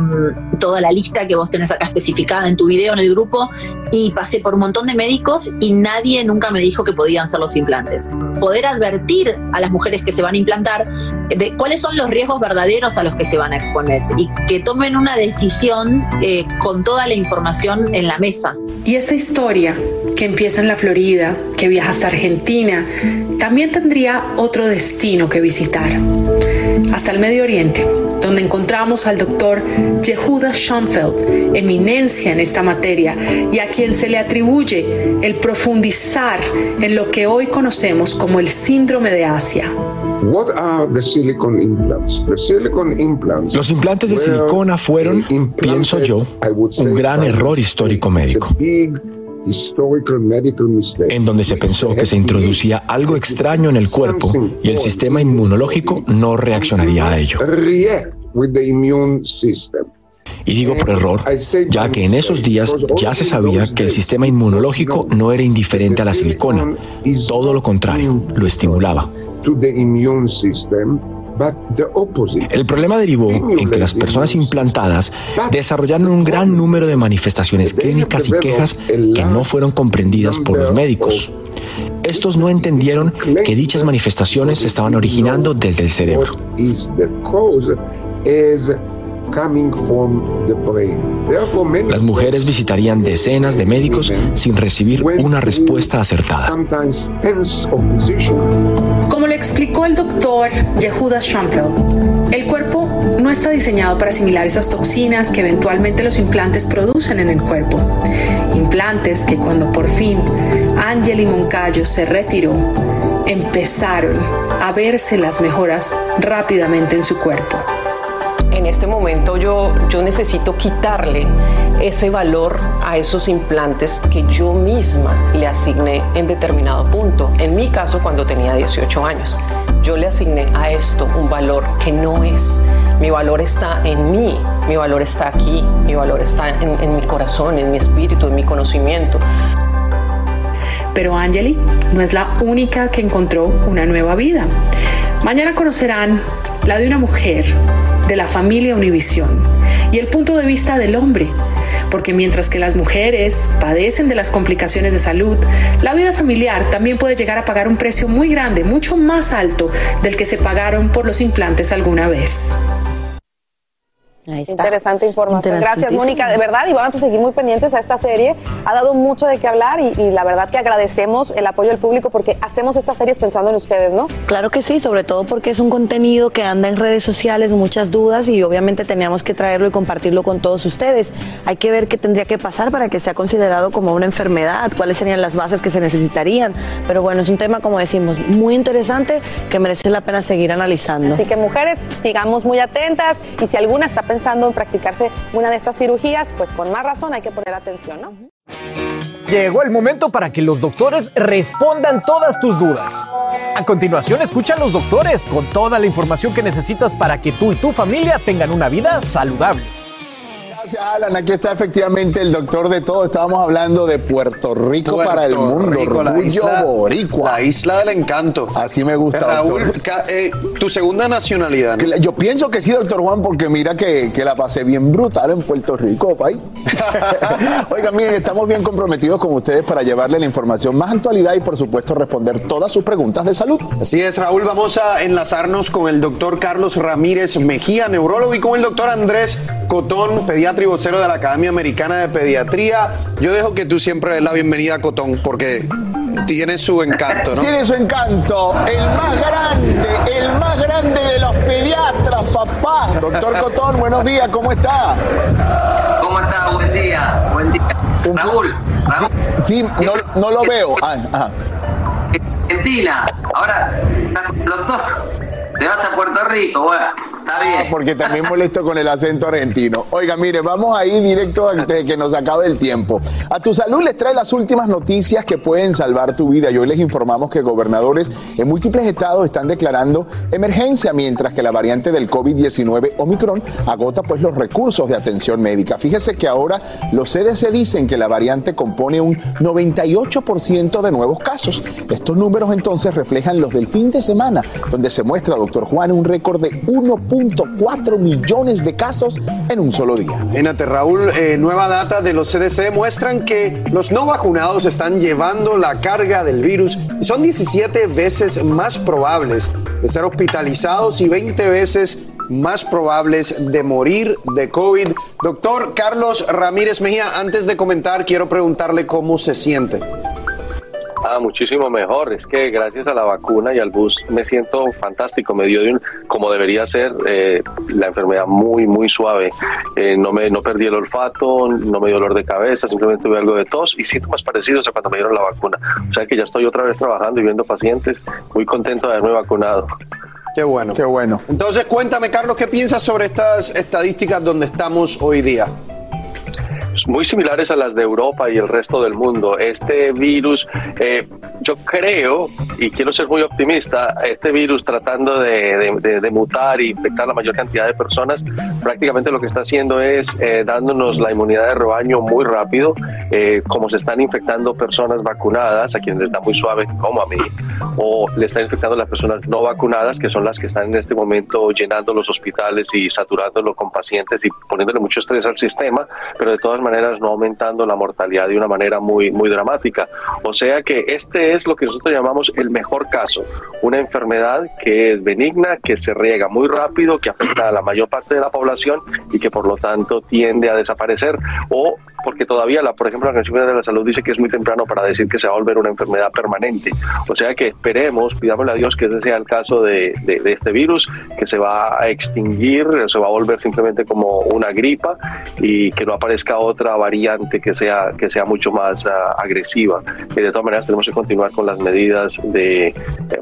toda la lista que vos tenés acá especificada en tu video en el grupo y pasé por un montón de médicos y nadie nunca me dijo que podían ser los implantes. Poder advertir a las mujeres que se van a implantar eh, cuáles son los riesgos verdaderos a los que se van a exponer y que tomen una decisión eh, con toda la información en la mesa. Y esa historia que empieza en la Florida, que viaja hasta Argentina, también tendría otro destino que visitar, hasta el Medio Oriente donde encontramos al doctor Yehuda Schoenfeld, eminencia en esta materia, y a quien se le atribuye el profundizar en lo que hoy conocemos como el síndrome de Asia. Los implantes de silicona fueron, pienso yo, un gran error histórico médico en donde se pensó que se introducía algo extraño en el cuerpo y el sistema inmunológico no reaccionaría a ello. Y digo por error, ya que en esos días ya se sabía que el sistema inmunológico no era indiferente a la silicona, todo lo contrario, lo estimulaba. El problema derivó en que las personas implantadas desarrollaron un gran número de manifestaciones clínicas y quejas que no fueron comprendidas por los médicos. Estos no entendieron que dichas manifestaciones se estaban originando desde el cerebro. Las mujeres visitarían decenas de médicos sin recibir una respuesta acertada. Como le explicó el doctor Yehuda Schoenfeld, el cuerpo no está diseñado para asimilar esas toxinas que eventualmente los implantes producen en el cuerpo. Implantes que cuando por fin Angeli Moncayo se retiró, empezaron a verse las mejoras rápidamente en su cuerpo en este momento yo, yo necesito quitarle ese valor a esos implantes que yo misma le asigné en determinado punto. En mi caso, cuando tenía 18 años, yo le asigné a esto un valor que no es. Mi valor está en mí, mi valor está aquí, mi valor está en, mi corazón, en mi espíritu, en mi conocimiento. Pero Angeli no es la única que encontró una nueva vida. Mañana conocerán la de una mujer de la familia Univisión y el punto de vista del hombre. Porque mientras que las mujeres padecen de las complicaciones de salud, la vida familiar también puede llegar a pagar un precio muy grande, mucho más alto del que se pagaron por los implantes alguna vez. Interesante información. Gracias, Mónica. De verdad, y vamos a seguir muy pendientes a esta serie. Ha dado mucho de qué hablar y, y, la verdad que agradecemos el apoyo del público porque hacemos estas series pensando en ustedes, ¿no? Claro que sí, sobre todo porque es un contenido que anda en redes sociales, muchas dudas y obviamente teníamos que traerlo y compartirlo con todos ustedes. Hay que ver qué tendría que pasar para que sea considerado como una enfermedad, cuáles serían las bases que se necesitarían. Pero bueno, es un tema, como decimos, muy interesante que merece la pena seguir analizando. Así que mujeres, sigamos muy atentas y si alguna está pensando en practicarse una de estas cirugías, pues con más razón hay que poner atención, ¿no? Llegó el momento para que los doctores respondan todas tus dudas. A continuación, escucha a los doctores con toda la información que necesitas para que tú y tu familia tengan una vida saludable. Gracias, Alan. Aquí está efectivamente el doctor de todo. Estábamos hablando de Puerto Rico Puerto para el mundo. Rico, la isla- boricua. La isla del encanto. Así me gusta, Raúl, eh, tu segunda nacionalidad. Yo pienso que sí, doctor Juan, porque mira que, que la pasé bien brutal en Puerto Rico, pay. (laughs) Oiga, miren, estamos bien comprometidos con ustedes para llevarle la información más actualidad y, por supuesto, responder todas sus preguntas de salud. Así es, Raúl. Vamos a enlazarnos con el doctor Carlos Ramírez Mejía, neurólogo, y con el doctor Andrés Cotón, pediatra y vocero de la Academia Americana de Pediatría. Yo dejo que tú siempre des la bienvenida a Cotón, porque tiene su encanto, ¿no? Tiene su encanto, el más grande, el más grande de los pediatras, papá. Doctor Cotón, buenos días, ¿cómo está? ¿Cómo está? Buen día, buen día. Raúl, Raúl. Sí, no, no lo veo. Ah, ajá. Argentina. Ahora, doctor, te vas a Puerto Rico, bueno, está Ah, bien. porque también molesto con el acento argentino. Oiga, mire, vamos ahí directo antes de que nos acabe el tiempo. A tu salud les trae las últimas noticias que pueden salvar tu vida. Y hoy les informamos que gobernadores en múltiples estados están declarando emergencia, mientras que la variante del COVID-19 Omicron agota pues los recursos de atención médica. Fíjese que ahora los CDC dicen que la variante compone un 98% de nuevos casos. Estos números entonces reflejan los del fin de semana, donde se muestra, doctor Juan, un récord de 1.4 millones de casos en un solo día. Enate Raúl, eh, nueva data de los CDC muestran que los no vacunados están llevando la carga del virus y son 17 veces más probables de ser hospitalizados y 20 veces más probables de morir de COVID. Doctor Carlos Ramírez Mejía, antes de comentar, quiero preguntarle cómo se siente. Ah, muchísimo mejor. Es que gracias a la vacuna y al bus me siento fantástico. Me dio de un, como debería ser eh, la enfermedad muy, muy suave. Eh, no me no perdí el olfato, no me dio dolor de cabeza, simplemente tuve algo de tos y síntomas parecidos a cuando me dieron la vacuna. O sea que ya estoy otra vez trabajando y viendo pacientes. Muy contento de haberme vacunado. Qué bueno. Qué bueno. Entonces, cuéntame, Carlos, ¿qué piensas sobre estas estadísticas donde estamos hoy día? Muy similares a las de Europa y el resto del mundo. Este virus, eh, yo creo, y quiero ser muy optimista, este virus tratando de, de, mutar y infectar la mayor cantidad de personas, prácticamente lo que está haciendo es eh, dándonos la inmunidad de rebaño muy rápido, eh, como se están infectando personas vacunadas, a quienes les da muy suave, como a mí, o le están infectando las personas no vacunadas, que son las que están en este momento llenando los hospitales y saturándolo con pacientes y poniéndole mucho estrés al sistema, pero de todas maneras no aumentando la mortalidad de una manera muy, muy dramática. O sea que este es lo que nosotros llamamos el mejor caso, una enfermedad que es benigna, que se riega muy rápido, que afecta a la mayor parte de la población y que por lo tanto tiende a desaparecer o porque todavía, la, por ejemplo, la Organización de la Salud dice que es muy temprano para decir que se va a volver una enfermedad permanente. O sea que esperemos, pidámosle a Dios que ese sea el caso de, de, este virus, que se va a extinguir, se va a volver simplemente como una gripa y que no aparezca otra variante que sea, que sea mucho más ah, agresiva. Y de todas maneras tenemos que continuar con las medidas de eh,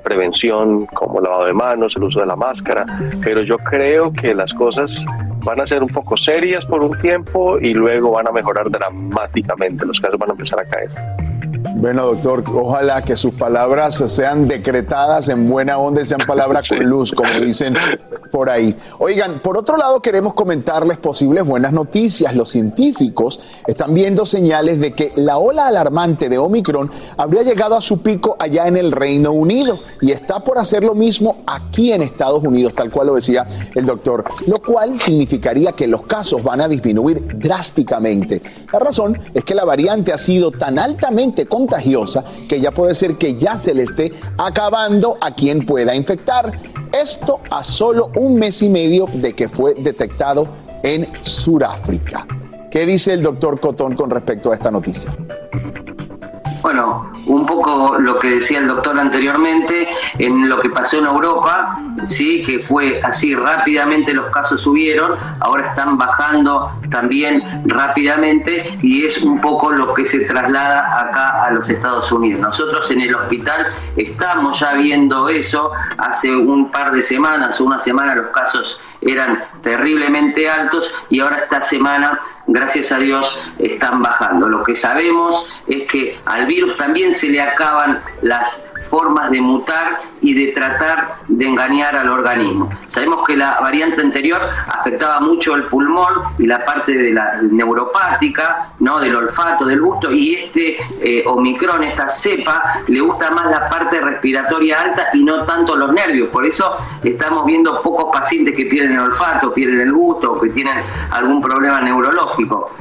prevención, como el lavado de manos, el uso de la máscara, pero yo creo que las cosas van a ser un poco serias por un tiempo y luego van a mejorar dramáticamente, los casos van a empezar a caer. Bueno, doctor, ojalá que sus palabras sean decretadas en buena onda y sean palabras con luz, como dicen por ahí. Oigan, por otro lado, queremos comentarles posibles buenas noticias. Los científicos están viendo señales de que la ola alarmante de Omicron habría llegado a su pico allá en el Reino Unido y está por hacer lo mismo aquí en Estados Unidos, tal cual lo decía el doctor, lo cual significaría que los casos van a disminuir drásticamente. La razón es que la variante ha sido tan altamente contagiosa que ya puede ser que ya se le esté acabando a quien pueda infectar. Esto a solo un mes y medio de que fue detectado en Sudáfrica. ¿Qué dice el doctor Cotón con respecto a esta noticia? Bueno, un poco lo que decía el doctor anteriormente, en lo que pasó en Europa, sí, que fue así rápidamente los casos subieron, ahora están bajando también rápidamente y es un poco lo que se traslada acá a los Estados Unidos. Nosotros en el hospital estamos ya viendo eso, hace un par de semanas, una semana los casos eran terriblemente altos y ahora esta semana, gracias a Dios, están bajando. Lo que sabemos es que al virus también se le acaban las formas de mutar y de tratar de engañar al organismo. Sabemos que la variante anterior afectaba mucho el pulmón y la parte de la neuropática, ¿no? del olfato, del gusto, y este eh, Omicron, esta cepa, le gusta más la parte respiratoria alta y no tanto los nervios. Por eso estamos viendo pocos pacientes que pierden el olfato, pierden el gusto que tienen algún problema neurológico.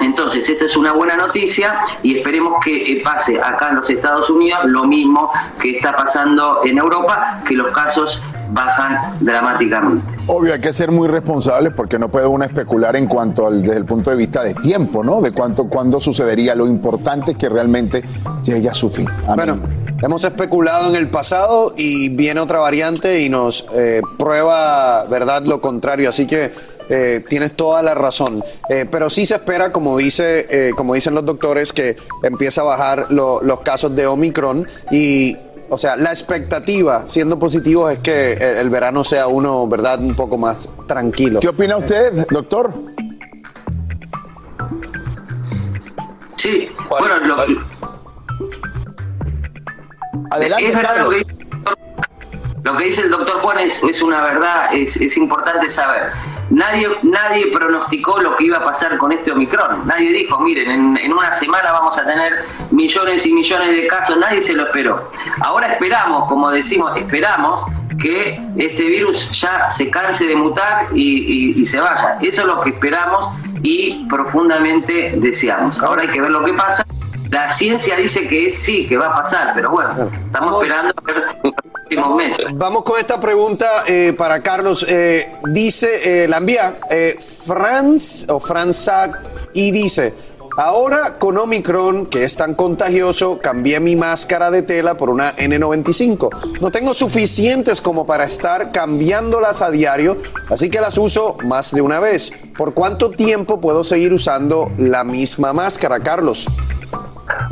Entonces, esto es una buena noticia y esperemos que eh, pase acá en los Estados Unidos lo mismo que está pasando en Europa, que los casos bajan dramáticamente. Obvio, hay que ser muy responsables porque no puede uno especular en cuanto al desde el punto de vista de tiempo, ¿no? De cuánto, cuándo sucedería. Lo importante es que realmente llegue a su fin. Bueno, hemos especulado en el pasado y viene otra variante y nos eh, prueba, ¿verdad?, lo contrario. Así que eh, tienes toda la razón. Eh, pero sí se espera, como, dice, eh, como dicen los doctores, que empieza a bajar los casos de Omicron y o sea, la expectativa, siendo positivos, es que el, verano sea uno, ¿verdad?, un poco más tranquilo. ¿Qué opina usted, doctor? Sí, bueno, lo, Adelante, es verdad lo que, lo que, dice el doctor Juan es, es una verdad, es, es importante saber Nadie, nadie pronosticó lo que iba a pasar con este Omicron. Nadie dijo, miren, en, una semana vamos a tener millones y millones de casos. Nadie se lo esperó. Ahora esperamos, como decimos, esperamos que este virus ya se canse de mutar y, y se vaya. Eso es lo que esperamos y profundamente deseamos. Ahora hay que ver lo que pasa. La ciencia dice que sí, que va a pasar, pero bueno, estamos esperando a ver próximos meses. Vamos con esta pregunta eh, para Carlos. Eh, dice, eh, la envía Franz o Franza y dice, ahora con Omicron, que es tan contagioso, cambié mi máscara de tela por una N95. No tengo suficientes como para estar cambiándolas a diario, así que las uso más de una vez. ¿Por cuánto tiempo puedo seguir usando la misma máscara, Carlos?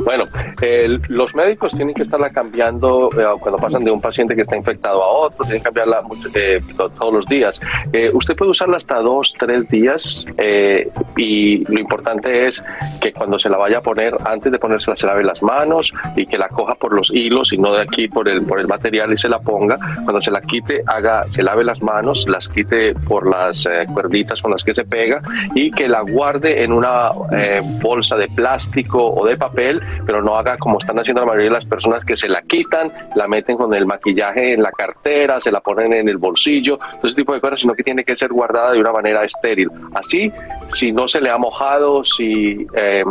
Bueno, el- los médicos tienen que estarla cambiando eh, cuando pasan de un paciente que está infectado a otro, tienen que cambiarla eh, to- todos los días. Eh, usted puede usarla hasta dos, tres días eh, y lo importante es que cuando se la vaya a poner, antes de ponérsela, se lave las manos y que la coja por los hilos y no de aquí por el, por el material y se la ponga. Cuando se la quite, haga, se lave las manos, las quite por las eh, cuerditas con las que se pega y que la guarde en una eh, bolsa de plástico o de papel, pero no haga como están haciendo la mayoría de las personas que se la quitan, la meten con el maquillaje en la cartera, se la ponen en el bolsillo, todo ese tipo de cosas, sino que tiene que ser guardada de una manera estéril. Así, si no se le ha mojado, si, eh,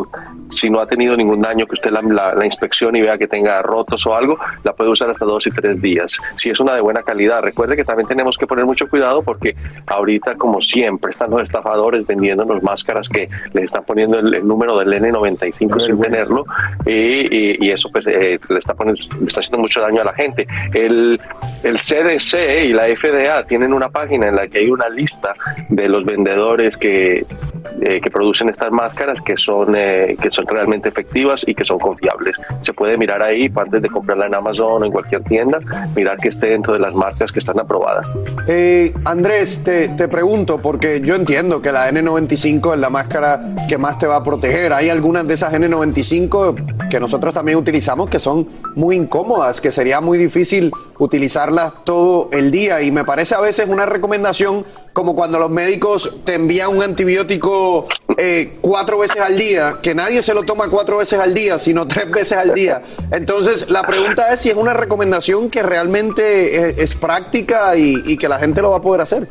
si no ha tenido ningún daño, que usted la, la, la inspección y vea que tenga rotos o algo, la puede usar hasta dos y tres días. Si es una de buena calidad, recuerde que también tenemos que poner mucho cuidado porque ahorita, como siempre, están los estafadores vendiéndonos máscaras que les están poniendo el, el número del N95 sin tenerlo y, y- y eso pues eh, le, está poniendo, le está haciendo mucho daño a la gente. El, el CDC y la FDA tienen una página en la que hay una lista de los vendedores que, eh, que producen estas máscaras que son, eh, que son realmente efectivas y que son confiables. Se puede mirar ahí antes de comprarla en Amazon o en cualquier tienda, mirar que esté dentro de las marcas que están aprobadas. Eh, Andrés, te, te pregunto, porque yo entiendo que la N95 es la máscara que más te va a proteger. Hay algunas de esas N95 que nosotros también utilizamos que son muy incómodas, que sería muy difícil utilizarlas todo el día. Y me parece a veces una recomendación como cuando los médicos te envían un antibiótico eh, cuatro veces al día, que nadie se lo toma cuatro veces al día, sino (laughs) tres veces al día. Entonces, la pregunta es si es una recomendación que realmente es práctica y que la gente lo va a poder hacer.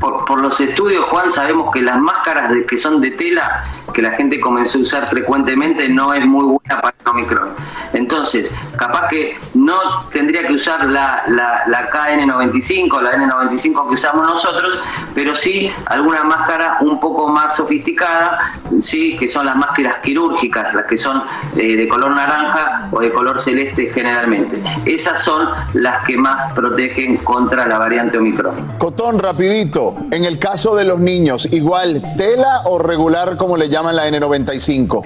Por, los estudios, Juan, sabemos que las máscaras que son de tela, que la gente comenzó a usar frecuentemente, no es muy buena para el Omicron. Entonces, capaz que no tendría que usar la, la, la KN95, la N95 que usamos nosotros, pero sí alguna máscara un poco más sofisticada, sí, que son las máscaras quirúrgicas, las que son eh, de color naranja o de color celeste generalmente. Esas son las que más protegen contra la variante Omicron. Cotón, rapidito. En el caso de los niños, igual tela o regular como le llaman la N95.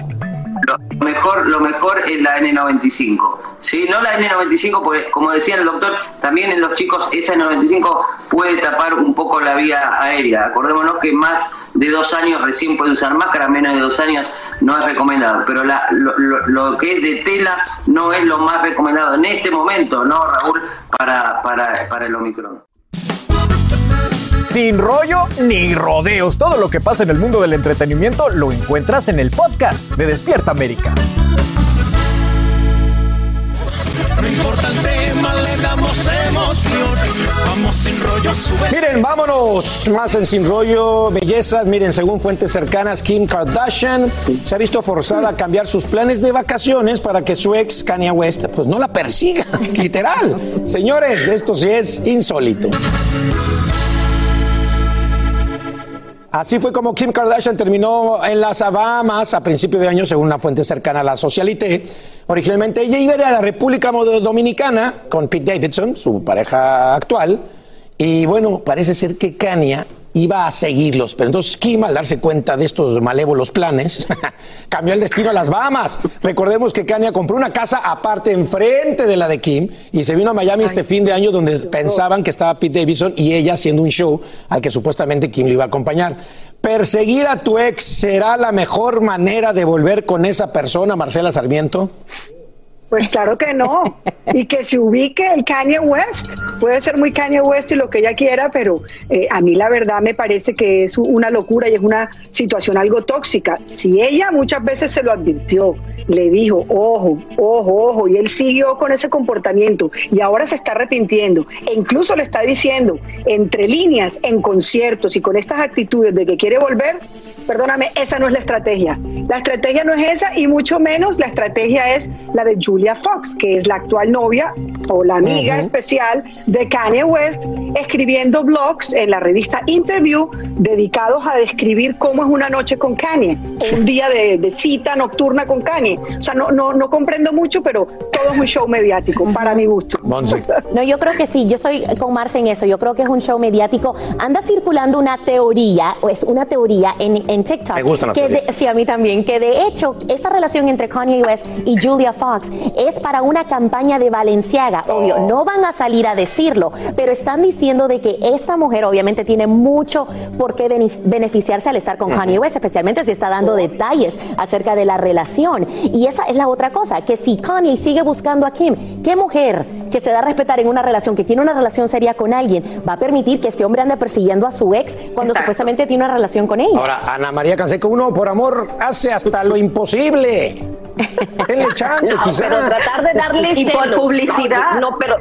Lo mejor, lo mejor es la N95. ¿sí? No la N95, porque como decía el doctor, también en los chicos esa N95 puede tapar un poco la vía aérea. Acordémonos que más de dos años recién puede usar máscara, menos de dos años no es recomendado. Pero lo- lo que es de tela no es lo más recomendado en este momento, ¿no, Raúl? Para, para, para el Omicron. Sin rollo ni rodeos, todo lo que pasa en el mundo del entretenimiento lo encuentras en el podcast de Despierta América. No importa el tema, le damos emoción. Vamos sin rollo, sube. Miren, vámonos más en sin rollo, bellezas. Miren, según fuentes cercanas, Kim Kardashian se ha visto forzada a cambiar sus planes de vacaciones para que su ex Kanye West pues no la persiga, (laughs) literal. Señores, esto sí es insólito. Así fue como Kim Kardashian terminó en las Bahamas a principio de año, según una fuente cercana a la Socialité. Originalmente ella iba a ir a la República Dominicana con Pete Davidson, su pareja actual. Y bueno, parece ser que Kanye iba a seguirlos. Pero entonces Kim, al darse cuenta de estos malévolos planes, (laughs) cambió el destino a las Bahamas. Recordemos que Kanye compró una casa aparte enfrente de la de Kim y se vino a Miami este fin de año donde pensaban que estaba Pete Davidson y ella haciendo un show al que supuestamente Kim le iba a acompañar. ¿Perseguir a tu ex será la mejor manera de volver con esa persona, Marcela Sarmiento? Pues claro que no. Y que se ubique el Kanye West. Puede ser muy Kanye West y lo que ella quiera, pero eh, a mí la verdad me parece que es una locura y es una situación algo tóxica. Si ella muchas veces se lo advirtió, le dijo, ojo, ojo, ojo, y él siguió con ese comportamiento y ahora se está arrepintiendo e incluso le está diciendo entre líneas en conciertos y con estas actitudes de que quiere volver, Perdóname, esa no es la estrategia. La estrategia no es esa y mucho menos la estrategia es la de Julia Fox, que es la actual novia o la amiga especial de Kanye West, escribiendo blogs en la revista Interview dedicados a describir cómo es una noche con Kanye, un día de, cita nocturna con Kanye. O sea, no, no, no comprendo mucho, pero todo es un show mediático, para mi gusto. No, yo creo que sí, yo estoy con Marce en eso, yo creo que es un show mediático. Anda circulando una teoría, o es una teoría en en TikTok. Me gustan las que sí, a mí también. Que de hecho, esta relación entre Kanye West y Julia Fox es para una campaña de Valenciaga. Obvio, no van a salir a decirlo, pero están diciendo de que esta mujer obviamente tiene mucho por qué beneficiarse al estar con Kanye West, especialmente si está dando detalles acerca de la relación. Y esa es la otra cosa, que si Kanye sigue buscando a Kim, ¿qué mujer que se da a respetar en una relación, que tiene una relación seria con alguien, va a permitir que este hombre ande persiguiendo a su ex cuando supuestamente tiene una relación con ella? Ahora, Ana María Canseco, uno por amor hace hasta lo imposible. (laughs) Denle chance, no, quizá. Pero tratar de darle y por publicidad. No, pero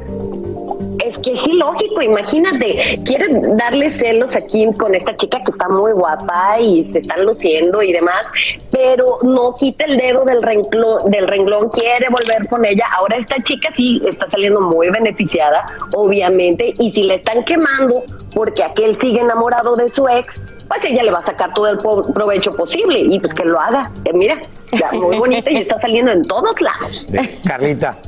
es que es ilógico, imagínate, quieres darle celos a Kim con esta chica que está muy guapa y se están luciendo y demás, pero no quita el dedo del renglón, del renglón, quiere volver con ella. Ahora esta chica sí está saliendo muy beneficiada, obviamente, y si le están quemando porque aquel sigue enamorado de su ex, pues ella le va a sacar todo el provecho posible y pues que lo haga. Eh, mira, ya muy bonita y está saliendo en todos lados. Carlita.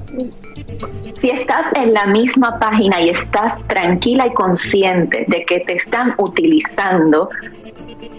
Si estás en la misma página y estás tranquila y consciente de que te están utilizando,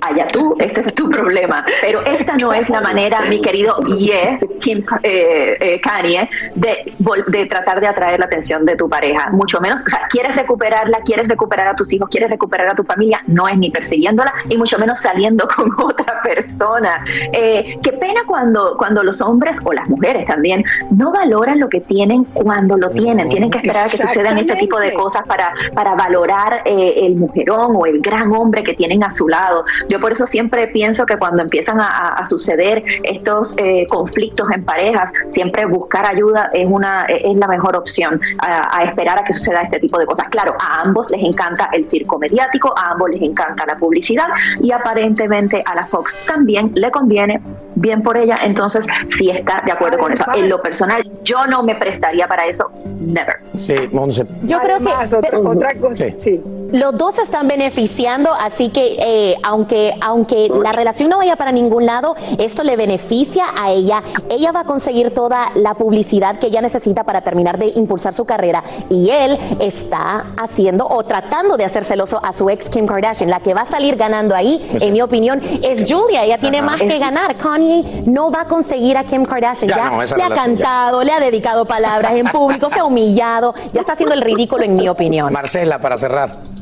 allá tú, ese es tu problema. Pero esta no es la manera, mi querido Ye, Kim eh, eh, Kanye, de, de tratar de atraer la atención de tu pareja. Mucho menos, o sea, quieres recuperarla, quieres recuperar a tus hijos, quieres recuperar a tu familia, no es ni persiguiéndola y mucho menos saliendo (laughs) con otra persona. Eh, qué pena cuando, cuando los hombres o las mujeres también no valoran lo que tienen cuando lo tienen. Tienen que esperar a que sucedan este tipo de cosas para, para valorar el mujerón o el gran hombre que tienen a su lado. Yo por eso siempre pienso que cuando empiezan a, suceder estos eh, conflictos en parejas, siempre buscar ayuda es una es la mejor opción a, esperar a que suceda este tipo de cosas. Claro, a ambos les encanta el circo mediático, a ambos les encanta la publicidad y aparentemente a la Fox también le conviene bien por ella, entonces sí está de acuerdo con eso. En lo personal, yo no me prestaría para eso, never. Sí, Monse. Yo creo que otra, cosa, sí. los dos están beneficiando, así que eh, aunque aunque la relación no vaya para ningún lado, esto le beneficia a ella. Ella va a conseguir toda la publicidad que ella necesita para terminar de impulsar su carrera y él está haciendo o tratando de hacer celoso a su ex Kim Kardashian. La que va a salir ganando ahí, en mi opinión, es Julia. Ella tiene más que ganar. Kanye no va a conseguir a Kim Kardashian. Ya, le ha cantado, le ha dedicado palabras en público, se ha humillado, ya está haciendo el ridículo en mi opinión. Marcela, para cerrar.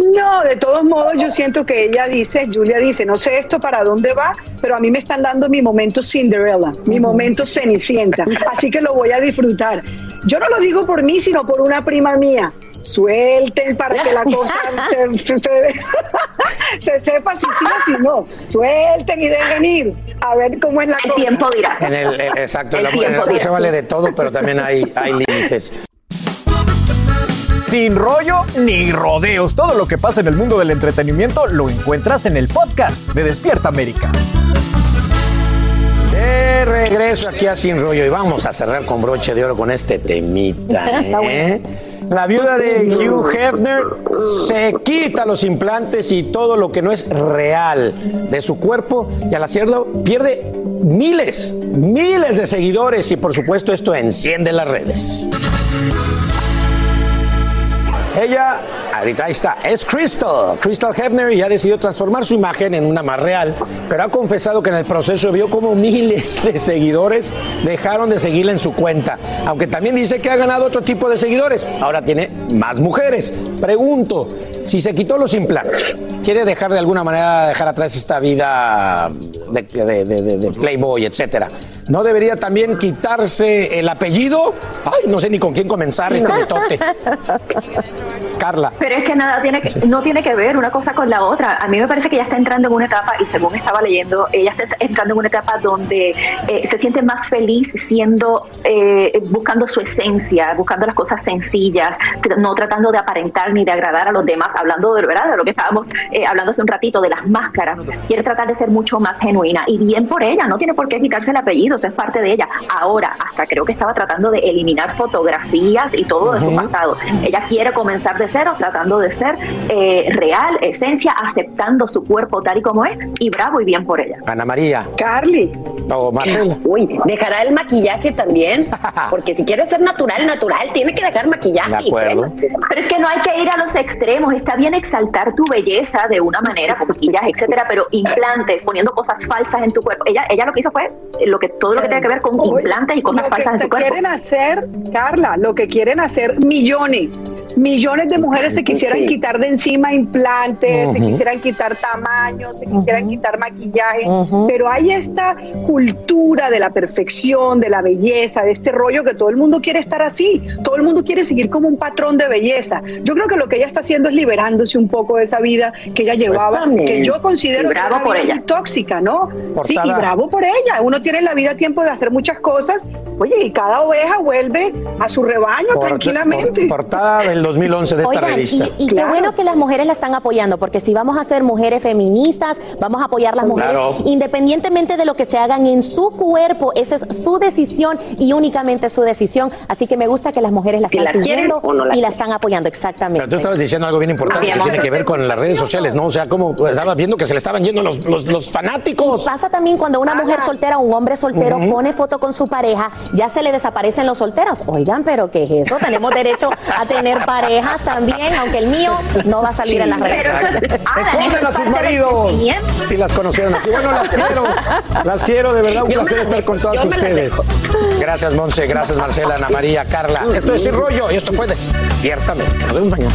No, de todos modos yo siento que ella dice, Julia dice, no sé esto para dónde va, pero a mí me están dando mi momento Cinderella, mi momento Cenicienta, así que lo voy a disfrutar. Yo no lo digo por mí, sino por una prima mía. Suelten para que la cosa se, (laughs) sepa si sí o si no. Suelten y dejen ir a ver cómo es la el cosa. Tiempo dirá. En el, exacto, el, se vale de todo, pero también hay, hay límites. Sin rollo ni rodeos. Todo lo que pasa en el mundo del entretenimiento lo encuentras en el podcast de Despierta América. De regreso aquí a Sin Rollo y vamos a cerrar con broche de oro con este temita. (laughs) ¿eh? La viuda de Hugh Hefner se quita los implantes y todo lo que no es real de su cuerpo y al hacerlo pierde miles, miles de seguidores y por supuesto esto enciende las redes. Ella, ahorita ahí está, es Crystal. Crystal Hefner y ha decidido transformar su imagen en una más real, pero ha confesado que en el proceso vio como miles de seguidores dejaron de seguirla en su cuenta. Aunque también dice que ha ganado otro tipo de seguidores. Ahora tiene más mujeres. Pregunto, si se quitó los implantes, ¿quiere dejar de alguna manera dejar atrás esta vida de, de Playboy, etcétera? ¿No debería también quitarse el apellido? Ay, no sé ni con quién comenzar este metote. Carla. Pero es que nada tiene que, no tiene que ver una cosa con la otra. A mí me parece que ella está entrando en una etapa, y según estaba leyendo, ella está entrando en una etapa donde eh, se siente más feliz siendo, eh, buscando su esencia, buscando las cosas sencillas, no tratando de aparentar ni de agradar a los demás, hablando de verdad de lo que estábamos eh, hablando hace un ratito, de las máscaras. Quiere tratar de ser mucho más genuina. Y bien por ella, no tiene por qué quitarse el apellido, eso es parte de ella. Ahora, hasta creo que estaba tratando de eliminar fotografías y todo de su pasado. Ella quiere comenzar de cero, tratando de ser eh, real, esencia, aceptando su cuerpo tal y como es, y bravo y bien por ella. Ana María. Carly. O Marcela. (laughs) Uy, dejará el maquillaje también, (laughs) porque si quiere ser natural, natural, tiene que dejar maquillaje. De acuerdo. Pero es que no hay que ir a los extremos, está bien exaltar tu belleza de una manera, con maquillaje, etcétera, pero implantes, poniendo cosas falsas en tu cuerpo. Ella, ella lo que hizo fue lo que todo lo que tiene que ver con implantes y cosas lo que falsas en su cuerpo. quieren hacer, Carla, lo que quieren hacer millones, millones de mujeres se quisieran Sí. quitar de encima implantes, se quisieran quitar tamaños, se quisieran quitar maquillaje, pero hay esta cultura de la perfección, de la belleza, de este rollo que todo el mundo quiere estar así, todo el mundo quiere seguir como un patrón de belleza. Yo creo que lo que ella está haciendo es liberándose un poco de esa vida que ella llevaba, que yo considero que era por ella. muy tóxica, ¿no? Sí, y bravo por ella. Uno tiene en la vida tiempo de hacer muchas cosas. Oye, y cada oveja vuelve a su rebaño Por- tranquilamente. por- portada del (laughs) 2011 de esta Oigan, revista. y, y qué bueno que las mujeres la están apoyando, porque si vamos a ser mujeres feministas, vamos a apoyar las mujeres Claro. independientemente de lo que se hagan en su cuerpo. Esa es su decisión y únicamente su decisión. Así que me gusta que las mujeres la están la siguiendo o no la y la están apoyando. Exactamente. Pero tú estabas diciendo algo bien importante que tiene que ver con las redes sociales, ¿no? O sea, como estabas viendo que se le estaban yendo los, los, los fanáticos. Pasa también cuando una mujer soltera o un hombre soltero pone foto con su pareja, ya se le desaparecen los solteros. Oigan, pero ¿qué es eso? Tenemos derecho a tener (laughs) parejas también, aunque el mío no va a salir en las redes. Esconden a sus maridos. Si las conocieron así. Bueno, las quiero. Las quiero, de verdad, un Yo placer estar con todas ustedes. Gracias, Monse. Gracias, Marcela, Ana María, Carla. Esto es Sin Rollo y esto fue Despiértame. Nos vemos mañana.